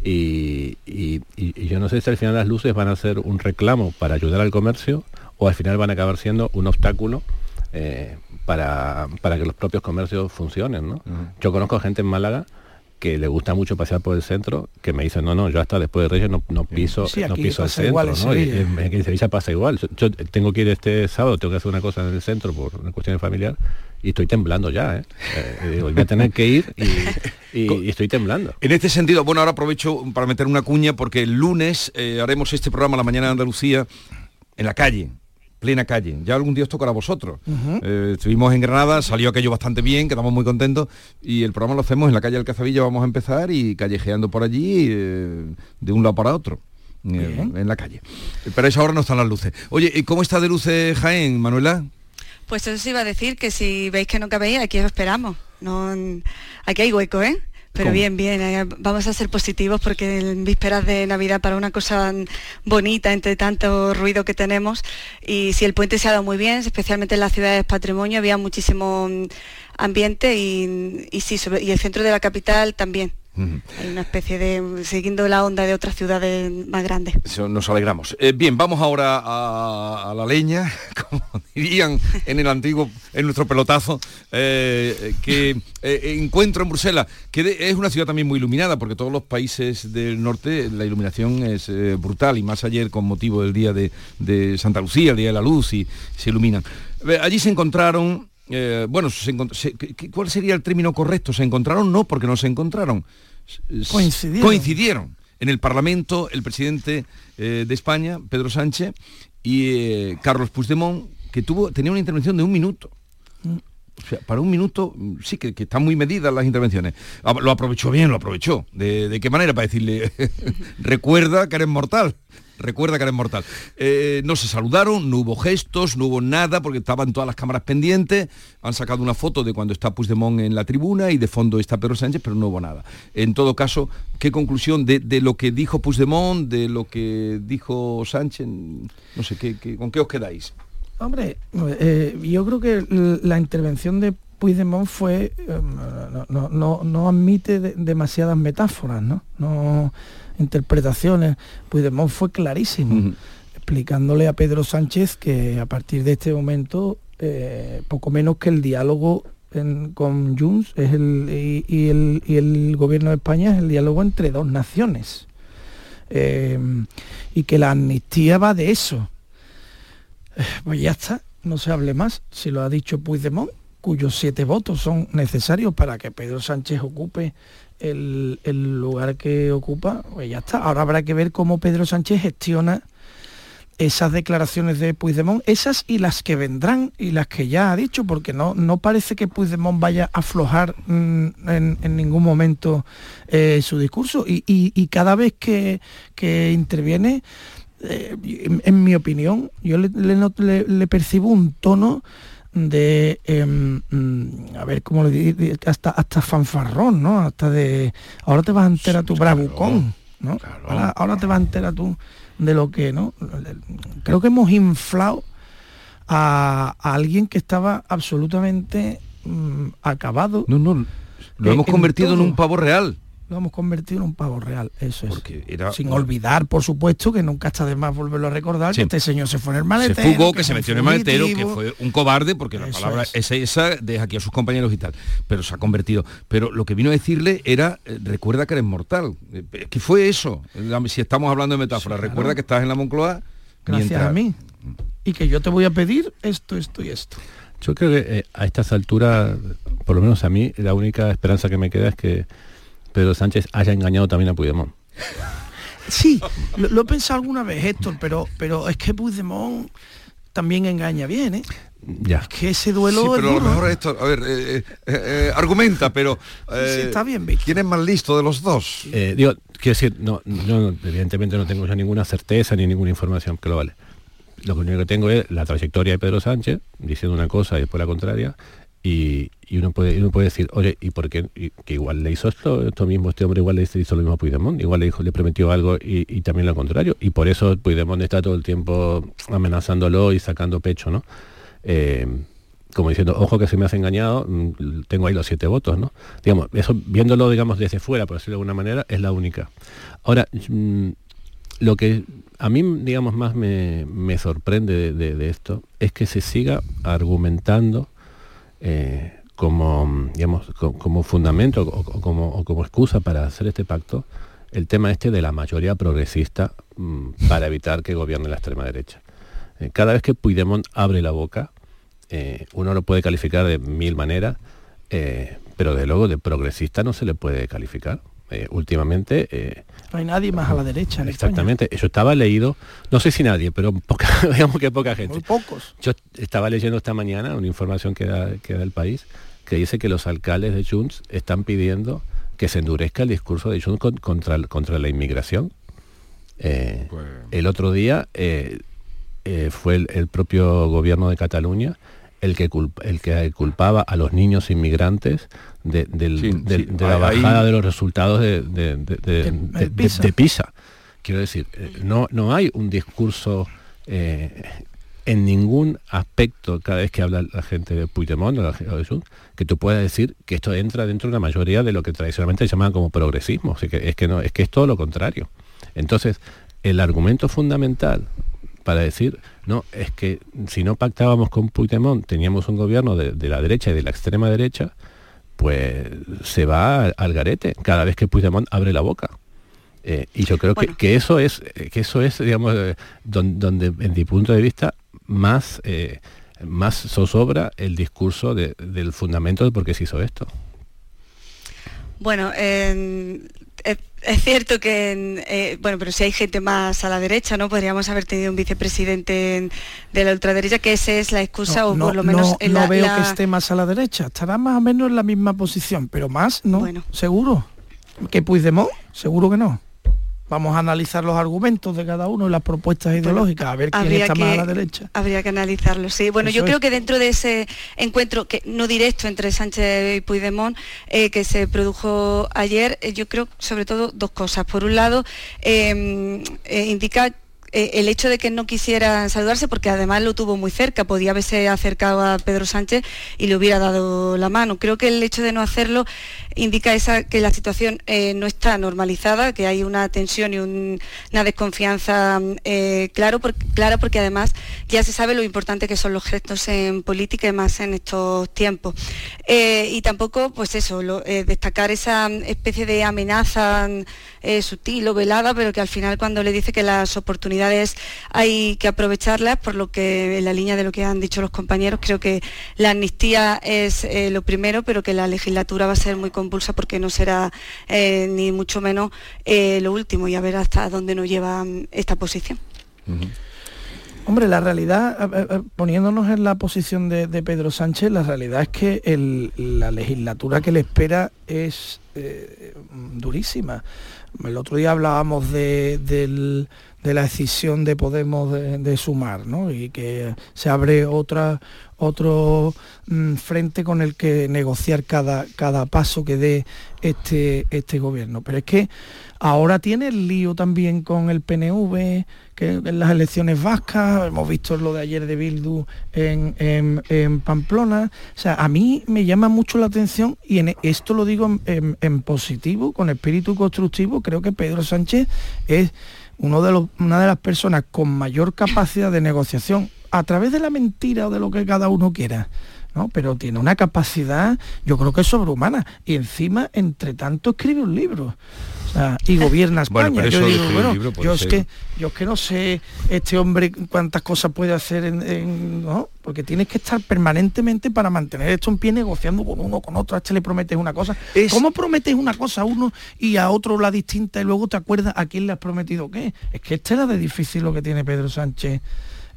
S37: Y, yo no sé si al final las luces van a ser un reclamo para ayudar al comercio o al final van a acabar siendo un obstáculo eh, para, que los propios comercios funcionen, ¿no? Yo conozco gente en Málaga que le gusta mucho pasear por el centro, que me dicen, no, no, yo hasta después de Reyes no, piso, no piso el centro, ¿no? Y, en, Sevilla pasa igual. Yo, tengo que ir este sábado, tengo que hacer una cosa en el centro por una cuestión familiar y estoy temblando ya, ¿eh? eh voy a tener que ir y, estoy temblando.
S1: En este sentido, bueno, ahora aprovecho para meter una cuña porque el lunes eh, haremos este programa La Mañana de Andalucía en la calle, plena calle. Ya algún día os tocará a vosotros. Eh, estuvimos en Granada, salió aquello bastante bien, quedamos muy contentos y el programa lo hacemos en la calle Alcazabilla, vamos a empezar y callejeando por allí eh, de un lado para otro. Eh, en la calle. Pero a esa hora no están las luces. Oye, ¿y cómo está de luces Jaén, Manuela?
S36: Pues eso sí iba a decir que si veis que no cabéis, aquí os esperamos. No, aquí hay hueco, ¿eh? Pero bien, bien, eh, vamos a ser positivos porque en vísperas de Navidad para una cosa bonita entre tanto ruido que tenemos y si el puente se ha dado muy bien, especialmente en las ciudades patrimonio, había muchísimo mm, ambiente y, y sí, y el centro de la capital también. Hay una especie de, siguiendo la onda de otras ciudades más grandes.
S1: nos alegramos. Eh, bien, vamos ahora a, la leña, (laughs) como dirían en el antiguo, en nuestro pelotazo, eh, que eh, encuentro en Bruselas, que es una ciudad también muy iluminada, porque todos los países del norte la iluminación es brutal, y más ayer con motivo del día de, Santa Lucía, el Día de la Luz, y se iluminan. allí se encontraron bueno, ¿cuál sería el término correcto? ¿Se encontraron? No, porque no se encontraron coincidieron. en el Parlamento el presidente eh, de España, Pedro Sánchez, y eh, Carlos Puigdemont, que tuvo, tenía una intervención de un minuto. O sea, para un minuto, mm, sí, que, están muy medidas las intervenciones. Ah, lo aprovechó bien, lo aprovechó. ¿De, de qué manera? Para decirle, (laughs) recuerda que eres mortal recuerda que eres mortal. Eh, no se saludaron, no hubo gestos, no hubo nada, porque estaban todas las cámaras pendientes. Han sacado una foto de cuando está Puigdemont en la tribuna y de fondo está Pedro Sánchez, pero no hubo nada. En todo caso, ¿qué conclusión de, lo que dijo Puigdemont, de lo que dijo Sánchez? No sé, ¿qué, con qué os quedáis?
S38: Hombre, eh, yo creo que la intervención de Puigdemont fue, eh, no, no, admite demasiadas metáforas, ¿no? no interpretaciones. Puigdemont fue clarísimo, explicándole a Pedro Sánchez que a partir de este momento, eh, poco menos que el diálogo con Junts es el, y, el, gobierno de España es el diálogo entre dos naciones. Eh, y que la amnistía va de eso. Eh, pues ya está, no se hable más. Si lo ha dicho Puigdemont, cuyos siete votos son necesarios para que Pedro Sánchez ocupe el, lugar que ocupa, pues ya está. Ahora habrá que ver cómo Pedro Sánchez gestiona esas declaraciones de Puigdemont, esas y las que vendrán y las que ya ha dicho, porque no, no parece que Puigdemont vaya a aflojar mm, en, ningún momento eh, su discurso. Y, cada vez que, interviene, eh, en, mi opinión, yo le percibo un tono de, em, mm, a ver cómo le digo, hasta, hasta fanfarrón, ¿no? Hasta de, ahora te vas a enterar tu bravucón, ¿no? Ahora, te vas a enterar tú de lo que, ¿no? Creo que hemos inflado a, alguien que estaba absolutamente mm, acabado.
S1: No, no, lo hemos convertido en un pavo real
S38: lo hemos convertido en un pavo real, eso es. Sin olvidar, por supuesto, que nunca está de más volverlo a recordar, que este señor se fue en el maletero.
S1: Se fugó, que, se metió en el maletero, que fue un cobarde, porque la palabra es. esa, deja aquí a sus compañeros y tal, pero se ha convertido. Pero lo que vino a decirle era, eh, recuerda que eres mortal. Eh, que fue eso, si estamos hablando de metáfora, recuerda que estás en la Moncloa.
S38: Gracias a mí. Y que yo te voy a pedir esto, esto y esto.
S37: Yo creo que eh, a estas alturas, por lo menos a mí, la única esperanza que me queda es que Pedro Sánchez haya engañado también a Puigdemont.
S38: Sí, lo, he pensado alguna vez, Héctor, pero, pero es que Puigdemont también engaña bien, ¿eh?
S37: Ya.
S38: Es que ese duelo.
S1: Sí, pero a lo mejor Héctor, a ver, eh, eh, eh, argumenta, pero.
S38: sí, está bien
S1: ¿Quién es más listo de los dos?
S37: digo, quiero decir, no, yo evidentemente no tengo ya ninguna certeza ni ninguna información que lo vale. Lo único que tengo es la trayectoria de Pedro Sánchez, diciendo una cosa y después la contraria, y, uno puede uno puede decir, oye, ¿y por qué? que igual le hizo esto, esto mismo, este hombre igual le hizo lo mismo a Puigdemont, igual le dijo, le prometió algo y, también lo contrario. Y por eso Puigdemont está todo el tiempo amenazándolo y sacando pecho, ¿no? Eh, como diciendo, ojo que se me has engañado, mm, tengo ahí los siete votos, ¿no? Digamos, eso viéndolo, digamos, desde fuera, por decirlo de alguna manera, es la única. Ahora, mm, lo que a mí, digamos, más me, sorprende de, esto es que se siga argumentando eh, como, digamos, como fundamento o, como, como, excusa para hacer este pacto el tema este de la mayoría progresista mm, para evitar que gobierne la extrema derecha. Eh, cada vez que Puigdemont abre la boca, eh, uno lo puede calificar de mil maneras, pero de luego de progresista no se le puede calificar. últimamente
S38: no hay nadie más a la derecha.
S37: exactamente. Eso estaba leído, no sé si nadie, pero (laughs) poca, digamos que poca gente.
S38: Muy pocos.
S37: Yo estaba leyendo esta mañana una información que da, que da el país que dice que los alcaldes de Junts están pidiendo que se endurezca el discurso de Junts contra, contra la inmigración. Eh, pues- el otro día eh, eh, fue el, propio gobierno de Cataluña el que, el que culpaba a los niños inmigrantes de, la bajada de los resultados de, de, PISA. Quiero decir, eh, no, no hay un discurso eh, en ningún aspecto cada vez que habla la gente de Puigdemont o de Junts, que tú puedas decir que esto entra dentro de una mayoría de lo que tradicionalmente se llama como progresismo. que, es que no, es que es todo lo contrario. Entonces, el argumento fundamental para decir, no, es que si no pactábamos con Puigdemont, teníamos un gobierno de, la derecha y de la extrema derecha, pues se va al, garete cada vez que Puigdemont abre la boca. Eh, y yo creo que, eso es, que eso es, digamos, eh, donde, en mi punto de vista más, eh, más zozobra el discurso del fundamento de por qué se hizo esto.
S36: Bueno, es cierto que, eh, bueno, pero si hay gente más a la derecha, ¿no? Podríamos haber tenido un vicepresidente de la ultraderecha, que esa es la excusa, o por lo menos...
S38: No, veo que esté más a la derecha, estará más o menos en la misma posición, pero más, ¿no? Bueno. Seguro. ¿Que Puigdemont? Seguro que no. Vamos a analizar los argumentos de cada uno y las propuestas ideológicas, a ver quién está más a la derecha.
S36: Habría que analizarlo, sí. Bueno, yo creo que dentro de ese encuentro, que no directo entre Sánchez y Puigdemont, eh, que se produjo ayer, eh, yo creo sobre todo dos cosas. Por un lado, em, eh, indica el hecho de que no quisieran saludarse, porque además lo tuvo muy cerca, podía haberse acercado a Pedro Sánchez y le hubiera dado la mano. Creo que el hecho de no hacerlo indica esa, que la situación eh, no está normalizada, que hay una tensión y una desconfianza eh, claro, clara, porque además ya se sabe lo importante que son los gestos en política y más en estos tiempos. y tampoco, pues eso, destacar esa especie de amenaza sutil o velada, pero que al final cuando le dice que las oportunidades hay que aprovecharlas, por lo que en la línea de lo que han dicho los compañeros, creo que la amnistía es eh, lo primero, pero que la legislatura va a ser muy compulsa porque no será eh, ni mucho menos eh, lo último y a ver hasta dónde nos lleva mm, esta posición.
S38: Hombre, la realidad, poniéndonos en la posición de, Pedro Sánchez, la realidad es que la legislatura que le espera es durísima. El otro día hablábamos del, de la decisión de Podemos de, sumar, ¿no? Y que se abre otra, otro mm, frente con el que negociar cada, cada paso que dé este, este gobierno. Pero es que ahora tiene el lío también con el PNV, que en las elecciones vascas, hemos visto lo de ayer de Bildu en, en, Pamplona. O sea, a mí me llama mucho la atención y en, esto lo digo en positivo, con espíritu constructivo, creo que Pedro Sánchez es uno de los, una de las personas con mayor capacidad de negociación a través de la mentira o de lo que cada uno quiera. ¿no? Pero tiene una capacidad, yo creo que es sobrehumana. Y encima, entre tanto, escribe un libro y gobierna (laughs) España. yo yo es que yo es que no sé este hombre cuántas cosas puede hacer en, ¿no? porque tienes que estar permanentemente para mantener esto en pie negociando con uno, con otro, a este le prometes una cosa. ¿Cómo prometes una cosa a uno y a otro la distinta y luego te acuerdas a quién le has prometido qué? Es que este era de difícil lo que tiene Pedro Sánchez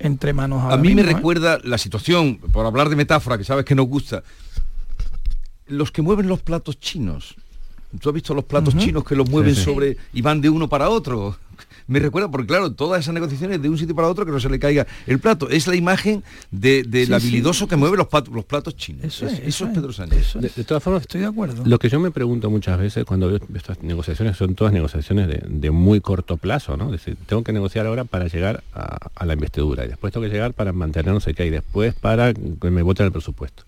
S38: entre manos.
S1: a mí me
S38: ¿eh?
S1: recuerda la situación, por hablar de metáfora, que sabes que nos gusta, los que mueven los platos chinos Tú has visto los platos chinos que los mueven sobre y van de uno para otro. Me recuerda, porque claro, todas esas negociaciones de un sitio para otro que no se le caiga el plato. Es la imagen del de, habilidoso que mueve los, los platos chinos.
S38: Eso es,
S1: eso es Pedro Sánchez.
S37: De, todas formas, estoy de acuerdo. Lo que yo me pregunto muchas veces cuando veo estas negociaciones son todas negociaciones de, muy corto plazo, ¿no? Es decir, tengo que negociar ahora para llegar a, la investidura y después tengo que llegar para mantener no sé qué y después para que me voten el presupuesto.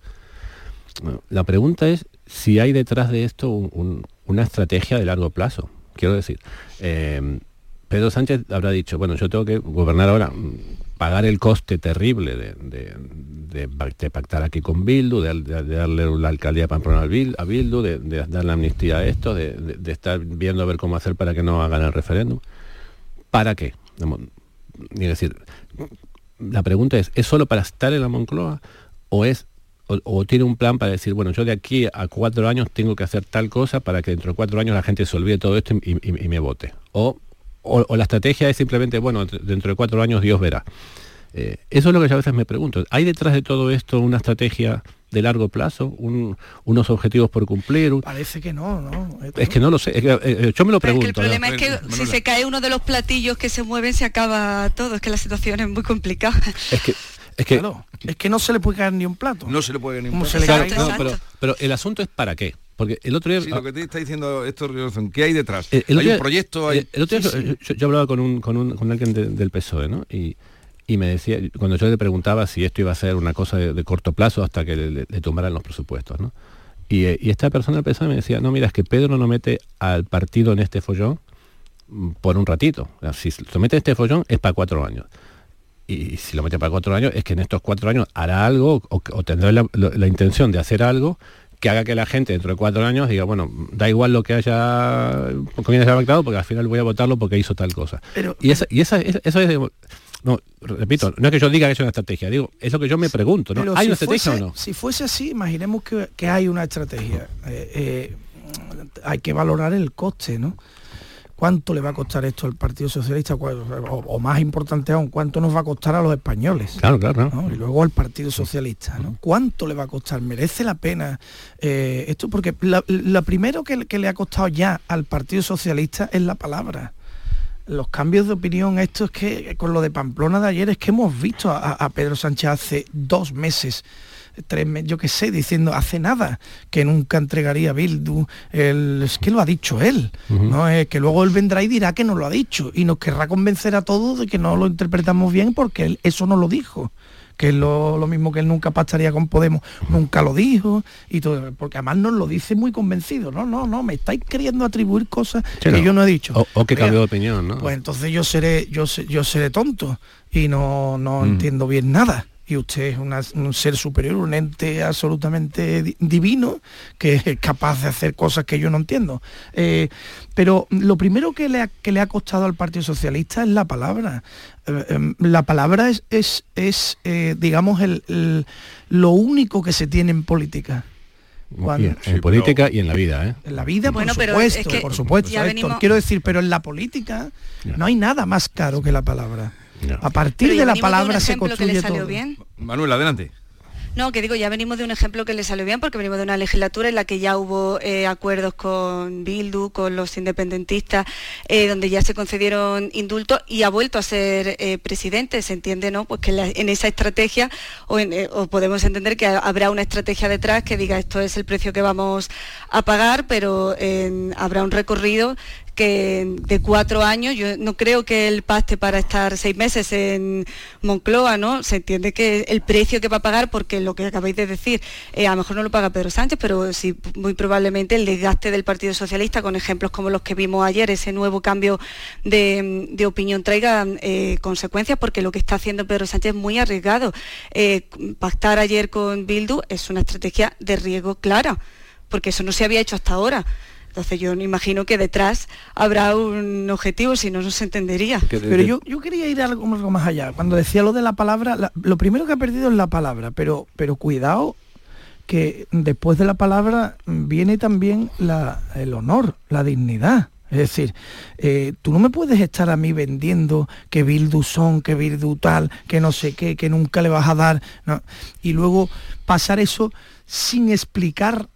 S37: la pregunta es si hay detrás de esto una estrategia de largo plazo. Quiero decir, eh, Pedro Sánchez habrá dicho, bueno, yo tengo que gobernar ahora, mm, pagar el coste terrible de, pactar aquí con Bildu, de, darle la alcaldía Pamplona a Bildu, de, dar la amnistía a esto, de, estar viendo a ver cómo hacer para que no hagan el referéndum. ¿Para qué? Es decir, la pregunta es, ¿es solo para estar en la Moncloa o es o, tiene un plan para decir, bueno, yo de aquí a cuatro años tengo que hacer tal cosa para que dentro de cuatro años la gente se olvide todo esto y, me vote. O, la estrategia es simplemente, bueno, dentro de cuatro años Dios verá. Eh, eso es lo que yo a veces me pregunto. ¿Hay detrás de todo esto una estrategia de largo plazo, unos objetivos por cumplir.
S38: Parece que no, ¿no?
S37: Es que no lo sé, eh, yo me lo pregunto.
S36: el problema es que si se cae uno de los platillos que se mueven se acaba todo, es que la situación es muy complicada.
S37: Es que es que,
S38: es que no se le puede caer ni un plato.
S1: No se le puede caer ni un plato.
S37: pero, el asunto es para qué. Porque el otro día...
S1: Sí, lo que te está diciendo esto, ¿qué hay detrás? El, ¿Hay un proyecto?
S37: El, otro día yo, hablaba con, un, con, un, con alguien del PSOE, ¿no? Y, y me decía, cuando yo le preguntaba si esto iba a ser una cosa de, corto plazo hasta que le, tomaran los presupuestos, ¿no? Y, y, esta persona del PSOE me decía, no, mira, es que Pedro no mete al partido en este follón mm, por un ratito. Si se mete este follón es para cuatro años y si lo mete para cuatro años, es que en estos cuatro años hará algo o, tendrá la, intención de hacer algo que haga que la gente dentro de cuatro años diga, bueno, da igual lo que haya con haya pactado, porque al final voy a votarlo porque hizo tal cosa. y esa, y esa, eso es no, repito, no es que yo diga que es una estrategia, digo, es lo que yo me pregunto, ¿no? ¿Hay una estrategia o no?
S38: Si fuese así, imaginemos que, hay una estrategia. Eh, eh, hay que valorar el coste, ¿no? Cuánto le va a costar esto al Partido Socialista, o, más importante aún, cuánto nos va a costar a los españoles.
S37: Claro, claro.
S38: Y luego al Partido Socialista, ¿no? ¿Cuánto le va a costar? ¿Merece la pena eh, esto? Porque lo primero que, le ha costado ya al Partido Socialista es la palabra los cambios de opinión, esto es que con lo de Pamplona de ayer es que hemos visto a Pedro Sánchez hace dos meses tres yo qué sé, diciendo hace nada que nunca entregaría Bildu, el, es que lo ha dicho él, ¿no? es que luego él vendrá y dirá que no lo ha dicho y nos querrá convencer a todos de que no lo interpretamos bien porque él eso no lo dijo que es lo, mismo que él nunca pactaría con Podemos, nunca lo dijo, y todo, porque además nos lo dice muy convencido, no, no, no, me estáis queriendo atribuir cosas que yo no he dicho.
S37: O, que cambio de opinión, ¿no?
S38: Pues entonces yo seré, yo, yo seré tonto y no, no mm. entiendo bien nada y usted es un ser superior, un ente absolutamente divino que es capaz de hacer cosas que yo no entiendo. Eh, pero lo primero que le, ha, que le ha costado al Partido Socialista es la palabra. Eh, em, la palabra es, es, eh, digamos, el, lo único que se tiene en política.
S37: en política y en la vida,
S38: En la vida, por supuesto, por supuesto. Quiero decir, pero en la política no hay nada más caro que la palabra. A partir de la palabra se construye todo.
S1: Manuel, adelante.
S36: No, que digo, ya venimos de un ejemplo que le salió bien porque venimos de una legislatura en la que ya hubo eh, acuerdos con Bildu, con los independentistas, eh, donde ya se concedieron indultos y ha vuelto a ser eh, presidente. Se entiende, ¿no? Pues que en esa estrategia, o, podemos entender que habrá una estrategia detrás que diga esto es el precio que vamos a pagar, pero habrá un recorrido que de cuatro años, yo no creo que él paste para estar seis meses en Moncloa, ¿no? Se entiende que el precio que va a pagar, porque lo que acabáis de decir, eh, a lo mejor no lo paga Pedro Sánchez, pero sí muy probablemente el desgaste del Partido Socialista, con ejemplos como los que vimos ayer, ese nuevo cambio de, opinión traiga eh, consecuencias, porque lo que está haciendo Pedro Sánchez es muy arriesgado. Eh, pactar ayer con Bildu es una estrategia de riesgo clara, porque eso no se había hecho hasta ahora. Entonces yo me imagino que detrás habrá un objetivo, si no, no se entendería.
S38: Pero yo, yo quería ir algo, más allá. Cuando decía lo de la palabra, lo primero que ha perdido es la palabra, pero, pero cuidado que después de la palabra viene también el honor, la dignidad. Es decir, eh, tú no me puedes estar a mí vendiendo que Bildu son, que Bildu tal, que no sé qué, que nunca le vas a dar, y luego pasar eso sin explicar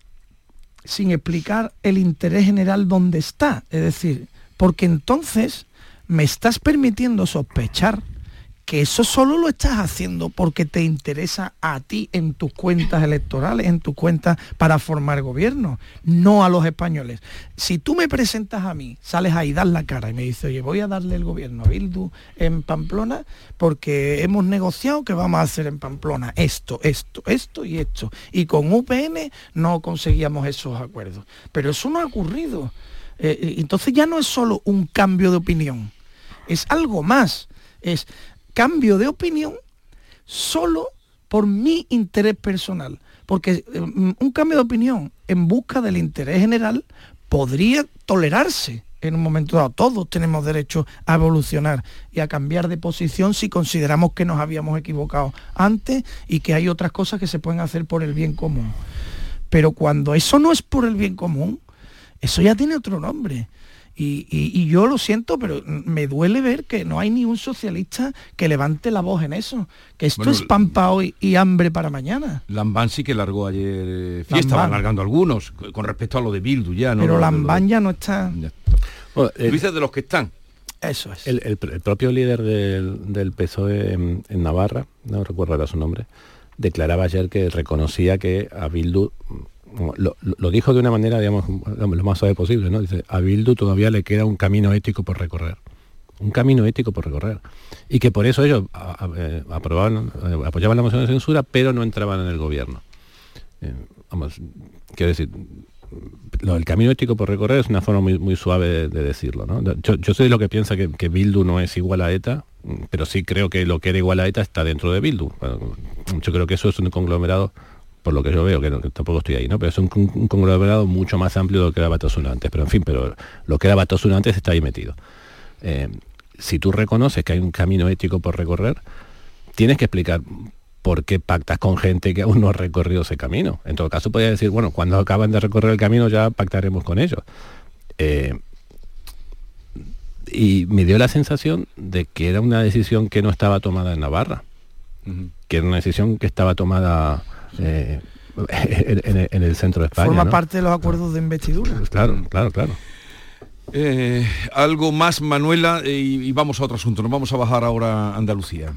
S38: sin explicar el interés general dónde está. Es decir, porque entonces me estás permitiendo sospechar que eso solo lo estás haciendo porque te interesa a ti en tus cuentas electorales, en tus cuentas para formar gobierno, no a los españoles. Si tú me presentas a mí, sales ahí, das la cara y me dices, oye, voy a darle el gobierno a Bildu en Pamplona porque hemos negociado que vamos a hacer en Pamplona esto, esto, esto y esto. Y con UPN no conseguíamos esos acuerdos. Pero eso no ha ocurrido. Eh, eh, entonces ya no es solo un cambio de opinión, es algo más. Es cambio de opinión solo por mi interés personal. Porque mm, un cambio de opinión en busca del interés general podría tolerarse en un momento dado. Todos tenemos derecho a evolucionar y a cambiar de posición si consideramos que nos habíamos equivocado antes y que hay otras cosas que se pueden hacer por el bien común. Pero cuando eso no es por el bien común, eso ya tiene otro nombre. Y, yo lo siento, pero me duele ver que no hay ni un socialista que levante la voz en eso. Que esto es pan para hoy y hambre para mañana.
S1: Lambán sí que largó ayer eh, fiesta, van largando algunos, con respecto a lo de Bildu ya. ¿no?
S38: Pero Lambán ya no está...
S1: dices de los que están.
S38: Eso es.
S37: El, propio líder del, PSOE en, en, Navarra, no recuerdo ahora su nombre, declaraba ayer que reconocía que a Bildu lo, dijo de una manera, digamos, lo más suave posible, ¿no? Dice, a Bildu todavía le queda un camino ético por recorrer. Un camino ético por recorrer. Y que por eso ellos eh, aprobaban, eh, apoyaban la moción de censura, pero no entraban en el gobierno. Eh, vamos, quiero decir, lo del camino ético por recorrer es una forma muy, suave de, decirlo. ¿no? Yo, yo, soy lo que piensa que, que, Bildu no es igual a ETA, pero sí creo que lo que era igual a ETA está dentro de Bildu. Yo creo que eso es un conglomerado por lo que yo veo, que, tampoco estoy ahí, ¿no? Pero es un, conglomerado mucho más amplio de lo que era Batasuna antes. Pero en fin, pero lo que era Batasuna antes está ahí metido. Eh, si tú reconoces que hay un camino ético por recorrer, tienes que explicar por qué pactas con gente que aún no ha recorrido ese camino. En todo caso, podría decir, bueno, cuando acaban de recorrer el camino ya pactaremos con ellos. Eh, y me dio la sensación de que era una decisión que no estaba tomada en Navarra, que era una decisión que estaba tomada eh, (laughs) en, el centro de España.
S38: Forma parte de los acuerdos de investidura.
S37: Pues claro, claro, claro.
S1: Eh, algo más, Manuela, y, vamos a otro asunto. Nos vamos a bajar ahora a Andalucía.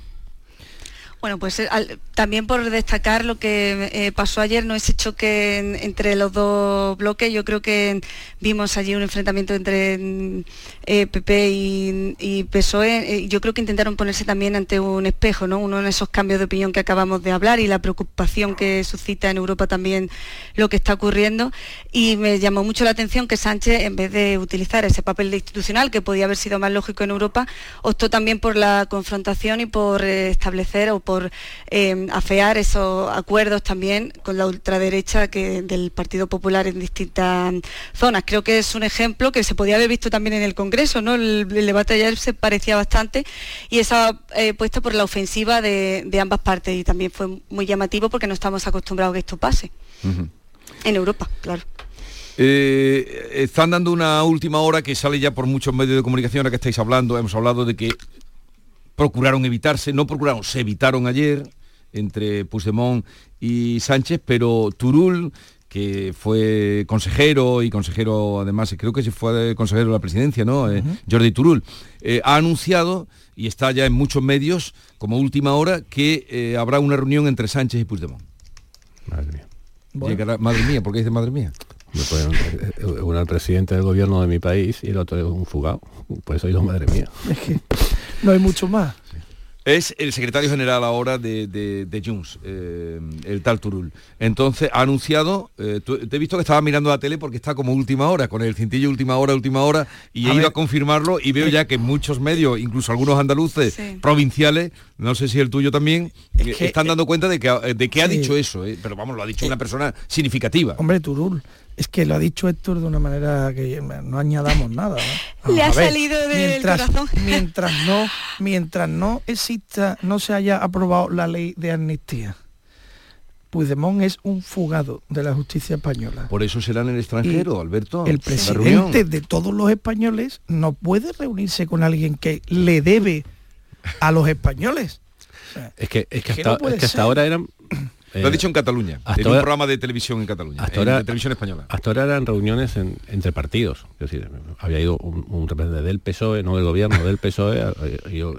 S36: Bueno, pues eh, también por destacar lo que eh, pasó ayer, no ese choque entre los dos bloques, yo creo que vimos allí un enfrentamiento entre PP eh, y, PSOE, yo creo que intentaron ponerse también ante un espejo, ¿no? uno de esos cambios de opinión que acabamos de hablar y la preocupación que suscita en Europa también lo que está ocurriendo. Y me llamó mucho la atención que Sánchez, en vez de utilizar ese papel institucional, que podía haber sido más lógico en Europa, optó también por la confrontación y por establecer o por eh, afear esos acuerdos también con la ultraderecha que, del Partido Popular en distintas zonas. Creo que es un ejemplo que se podía haber visto también en el Congreso, ¿no? El, debate ayer se parecía bastante y esa eh, puesta por la ofensiva de, ambas partes y también fue muy llamativo porque no estamos acostumbrados a que esto pase. En Europa, claro.
S1: Eh, están dando una última hora que sale ya por muchos medios de comunicación, ahora que estáis hablando, hemos hablado de que procuraron evitarse, no procuraron, se evitaron ayer entre Puigdemont y Sánchez, pero Turul que fue consejero y consejero además, creo que se fue consejero de la presidencia, ¿no? Eh, Jordi Turul, eh, ha anunciado y está ya en muchos medios como última hora que eh, habrá una reunión entre Sánchez y Puigdemont.
S37: Madre mía.
S1: Llegará- madre mía, ¿por qué dice madre mía?
S37: Pues, uno es el presidente del gobierno de mi país y el otro es un fugado. Por eso digo, madre mía.
S38: No hay mucho más.
S1: Es el secretario general ahora de, de, de Junts, eh, el tal Turul. Entonces ha anunciado, eh, tú- te he visto que estaba mirando la tele porque está como última hora, con el cintillo última hora, última hora, y
S38: A
S1: he ido a confirmarlo y veo ya que muchos medios, incluso algunos andaluces
S38: Sí.
S1: provinciales, no sé si el tuyo también, eh,
S38: que,
S1: están dando cuenta de que, ha- de que ha
S38: Sí.
S1: dicho eso, eh, pero vamos, lo ha dicho una persona significativa.
S38: Hombre, Turul, es que lo ha dicho Héctor de una manera que no añadamos (laughs) nada. ¿no?
S36: Le
S38: Vamos
S36: ha
S38: a ver,
S36: salido del
S38: mientras,
S36: corazón. (laughs)
S38: Mientras no, mientras no exista, no se haya aprobado la ley de amnistía, Puigdemont es un fugado de la justicia española.
S1: Por eso será en el extranjero,
S38: Y
S1: Alberto.
S38: El presidente de todos los españoles no puede reunirse con alguien que le debe a los españoles.
S37: Es que, es que hasta,
S38: no
S37: es que hasta ahora eran... (clears throat)
S1: Lo ha dicho en Cataluña,
S37: hasta
S1: en un
S37: ahora-
S1: programa de televisión en Cataluña,
S37: hasta
S1: en-
S37: ahora-
S1: de televisión española.
S37: Hasta ahora eran reuniones en- entre partidos. Es decir, había ido un, un representante del PSOE, no del gobierno, del PSOE. eh, (laughs) y yo,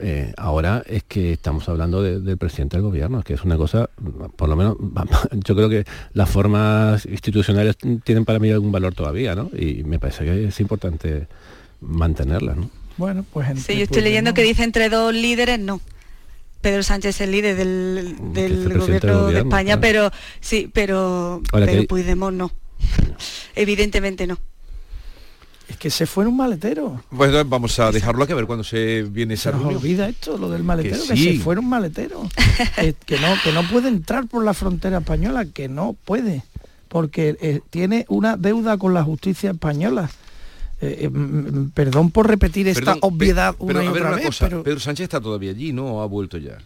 S37: eh, ahora es que estamos hablando de- del presidente del gobierno, es que es una cosa, por lo menos, (laughs) yo creo que las formas institucionales tienen para mí algún valor todavía, ¿no? Y me parece que es importante mantenerlas, ¿no?
S38: Bueno, pues
S36: Sí, yo estoy leyendo
S38: Puigdemont-
S36: que dice entre dos líderes, no. Pedro Sánchez es el líder del, del
S37: es el presidente
S36: gobierno, de España,
S37: claro.
S36: pero sí, pero,
S37: Ahora
S36: pero
S37: que-
S36: Puigdemont no. Evidentemente no.
S38: Es que se fue en un maletero.
S1: Pues entonces vamos a dejarlo aquí a ver cuándo se viene esa
S38: Se nos olvida esto, lo del maletero, que,
S1: sí.
S38: se fuera un maletero. (laughs) Que, no, que no puede entrar por la frontera española, que no puede, porque eh, tiene una deuda con la justicia española. Eh, eh, mm, perdón por repetir esta
S1: Perdón,
S38: obviedad
S1: pe-
S38: una
S1: pero
S38: y
S1: a ver
S38: otra
S1: una
S38: vez,
S1: cosa,
S38: pero
S1: Pedro Sánchez está todavía allí, ¿no? ¿O ha vuelto ya?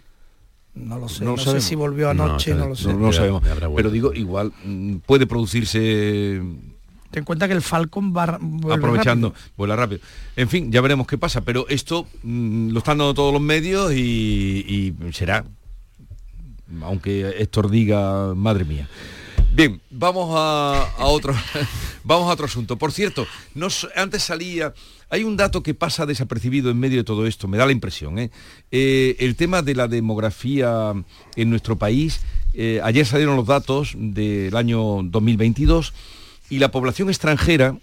S38: no lo sé,
S1: no
S38: sé si volvió anoche, no, lo sé.
S1: No, no sabemos. Pero digo, igual mm, puede producirse
S38: Ten en cuenta que el Falcon va
S1: aprovechando,
S38: rápido.
S1: vuela rápido. En fin, ya veremos qué pasa, pero esto mm, lo están dando todos los medios y, y será, aunque Héctor diga, madre mía. Bien, vamos a, otro (laughs) vamos a otro asunto. Por cierto, antes salía, hay un dato que pasa desapercibido en medio de todo esto, me da la impresión. ¿eh? Eh, el tema de la demografía en nuestro país, eh, ayer salieron los datos del año 2022 y la población extranjera,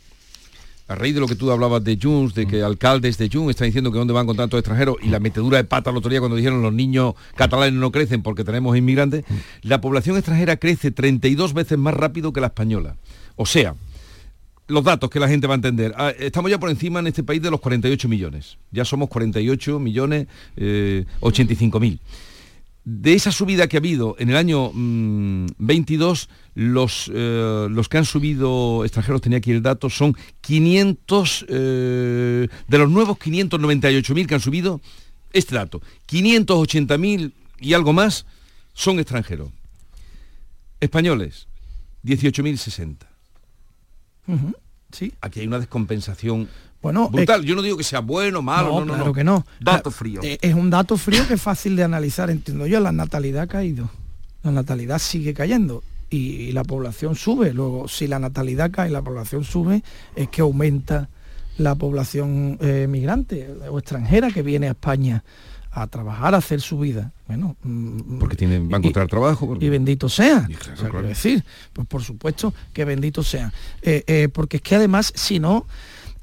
S1: a raíz de lo que tú hablabas de Junts, de que alcaldes de Junts están diciendo que dónde van con tantos extranjeros y la metedura de pata el otro día cuando dijeron los niños catalanes no crecen porque tenemos inmigrantes, la población extranjera crece 32 veces más rápido que la española. O sea, los datos que la gente va a entender. Ah, Estamos ya por encima en este país de los 48 millones. Ya somos 48 millones eh, 85 mil. De esa subida que ha habido en el año mm, 22, los, eh, los que han subido extranjeros, tenía aquí el dato, son 500, eh, de los nuevos 598.000 que han subido, este dato, 580.000 y algo más son extranjeros. Españoles, 18.060.
S38: Ujú, Sí.
S1: Aquí hay una descompensación
S38: Bueno,
S1: brutal. Yo no digo que sea bueno, malo, no, no,
S38: claro
S1: no.
S38: que no.
S1: Dato frío.
S38: eh, Es un dato frío que es fácil de analizar, entiendo yo. La natalidad ha caído. La natalidad sigue cayendo y, y la población sube. Luego, si la natalidad cae y la población sube, es que aumenta la población eh, migrante o extranjera que viene a España a trabajar, a hacer su vida. Bueno, mm,
S1: porque tienen, va a encontrar trabajo. porque-
S38: y bendito sea.
S1: Y claro,
S38: O sea,
S1: claro.
S38: decir, pues por supuesto que bendito sea. Eh, eh, porque es que además, si no,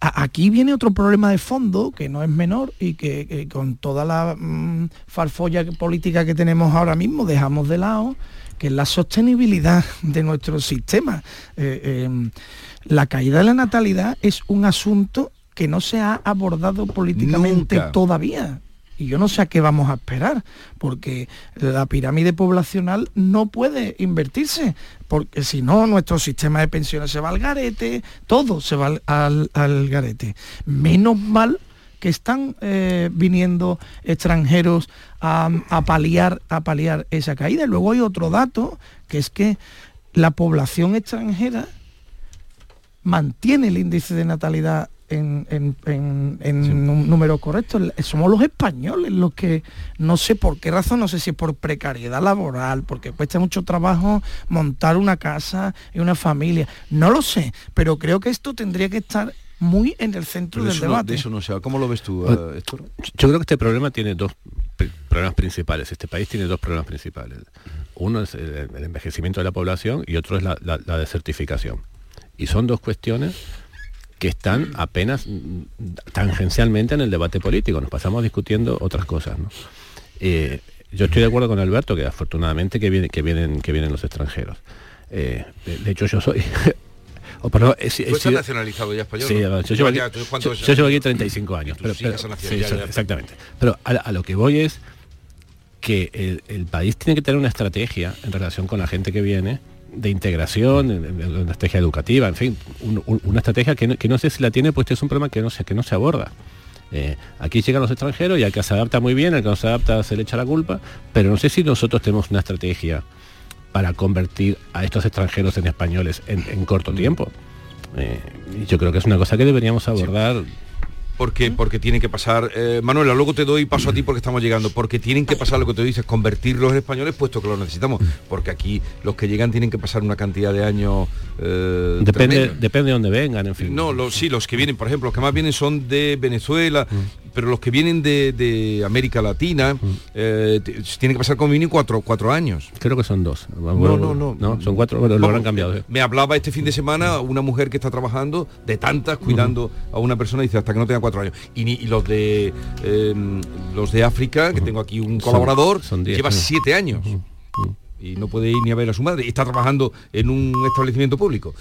S38: aquí viene otro problema de fondo que no es menor y que, que con toda la mm, farfolla política que tenemos ahora mismo dejamos de lado, que es la sostenibilidad (laughs) de nuestro sistema. Eh, eh, la caída de la natalidad es un asunto que no se ha abordado políticamente
S1: Nunca.
S38: todavía. Y yo no sé a qué vamos a esperar, porque la pirámide poblacional no puede invertirse, porque si no, nuestro sistema de pensiones se va al garete, todo se va al, garete. Menos mal que están eh, viniendo extranjeros a, paliar, a paliar esa caída. Luego hay otro dato, que es que la población extranjera mantiene el índice de natalidad en, un número correcto. Somos los españoles los que, no sé por qué razón, no sé si es por precariedad laboral, porque cuesta mucho trabajo montar una casa y una familia. No lo sé, pero creo que esto tendría que estar muy en el centro del debate.
S1: eso no sé. ¿Cómo lo ves tú,
S37: eh, Yo creo que este problema tiene dos problemas principales. Este país tiene dos problemas principales. Uno es el, envejecimiento de la población y otro es la, desertificación. Y son dos cuestiones que están apenas mm, tangencialmente en el debate político. Nos pasamos discutiendo otras cosas. Eh, yo estoy de acuerdo con Alberto que afortunadamente que, viene, que, vienen, que vienen los extranjeros. Eh, de hecho, yo soy (laughs)
S1: o perdón, ¿Tú nacionalizado ya español?
S37: Sí, yo, llevo aquí, 35 años. Pero, exactamente. Pero a, lo que voy es que el, país tiene que tener una estrategia en relación con la gente que viene de integración, una estrategia educativa, en fin, una estrategia que no, sé si la tiene, pues este es un problema que no se, que no se aborda. Eh, aquí llegan los extranjeros y al que se adapta muy bien, al que no se adapta se le echa la culpa, pero no sé si nosotros tenemos una estrategia para convertir a estos extranjeros en españoles en, corto tiempo. Eh, yo creo que es una cosa que deberíamos abordar
S1: porque, porque tienen que pasar, eh, Manuela, luego te doy paso a ti porque estamos llegando, porque tienen que pasar lo que tú dices, convertirlos en españoles puesto que lo necesitamos, porque aquí los que llegan tienen que pasar una cantidad de años...
S37: Eh, depende, depende de dónde vengan, en fin.
S1: No, los, sí, los que vienen, por ejemplo, los que más vienen son de Venezuela, pero los que vienen de, América Latina eh, tienen que pasar como mínimo cuatro, cuatro años.
S37: Creo que son dos.
S1: No, no, no.
S37: son cuatro, bueno, lo habrán cambiado.
S1: Me hablaba este fin de semana una mujer que está trabajando de tantas cuidando a una persona y dice hasta que no tenga cuatro años. Y, los de em, los de África, que tengo aquí un colaborador, lleva siete años y no puede ir ni a ver a su madre y está trabajando en un establecimiento público.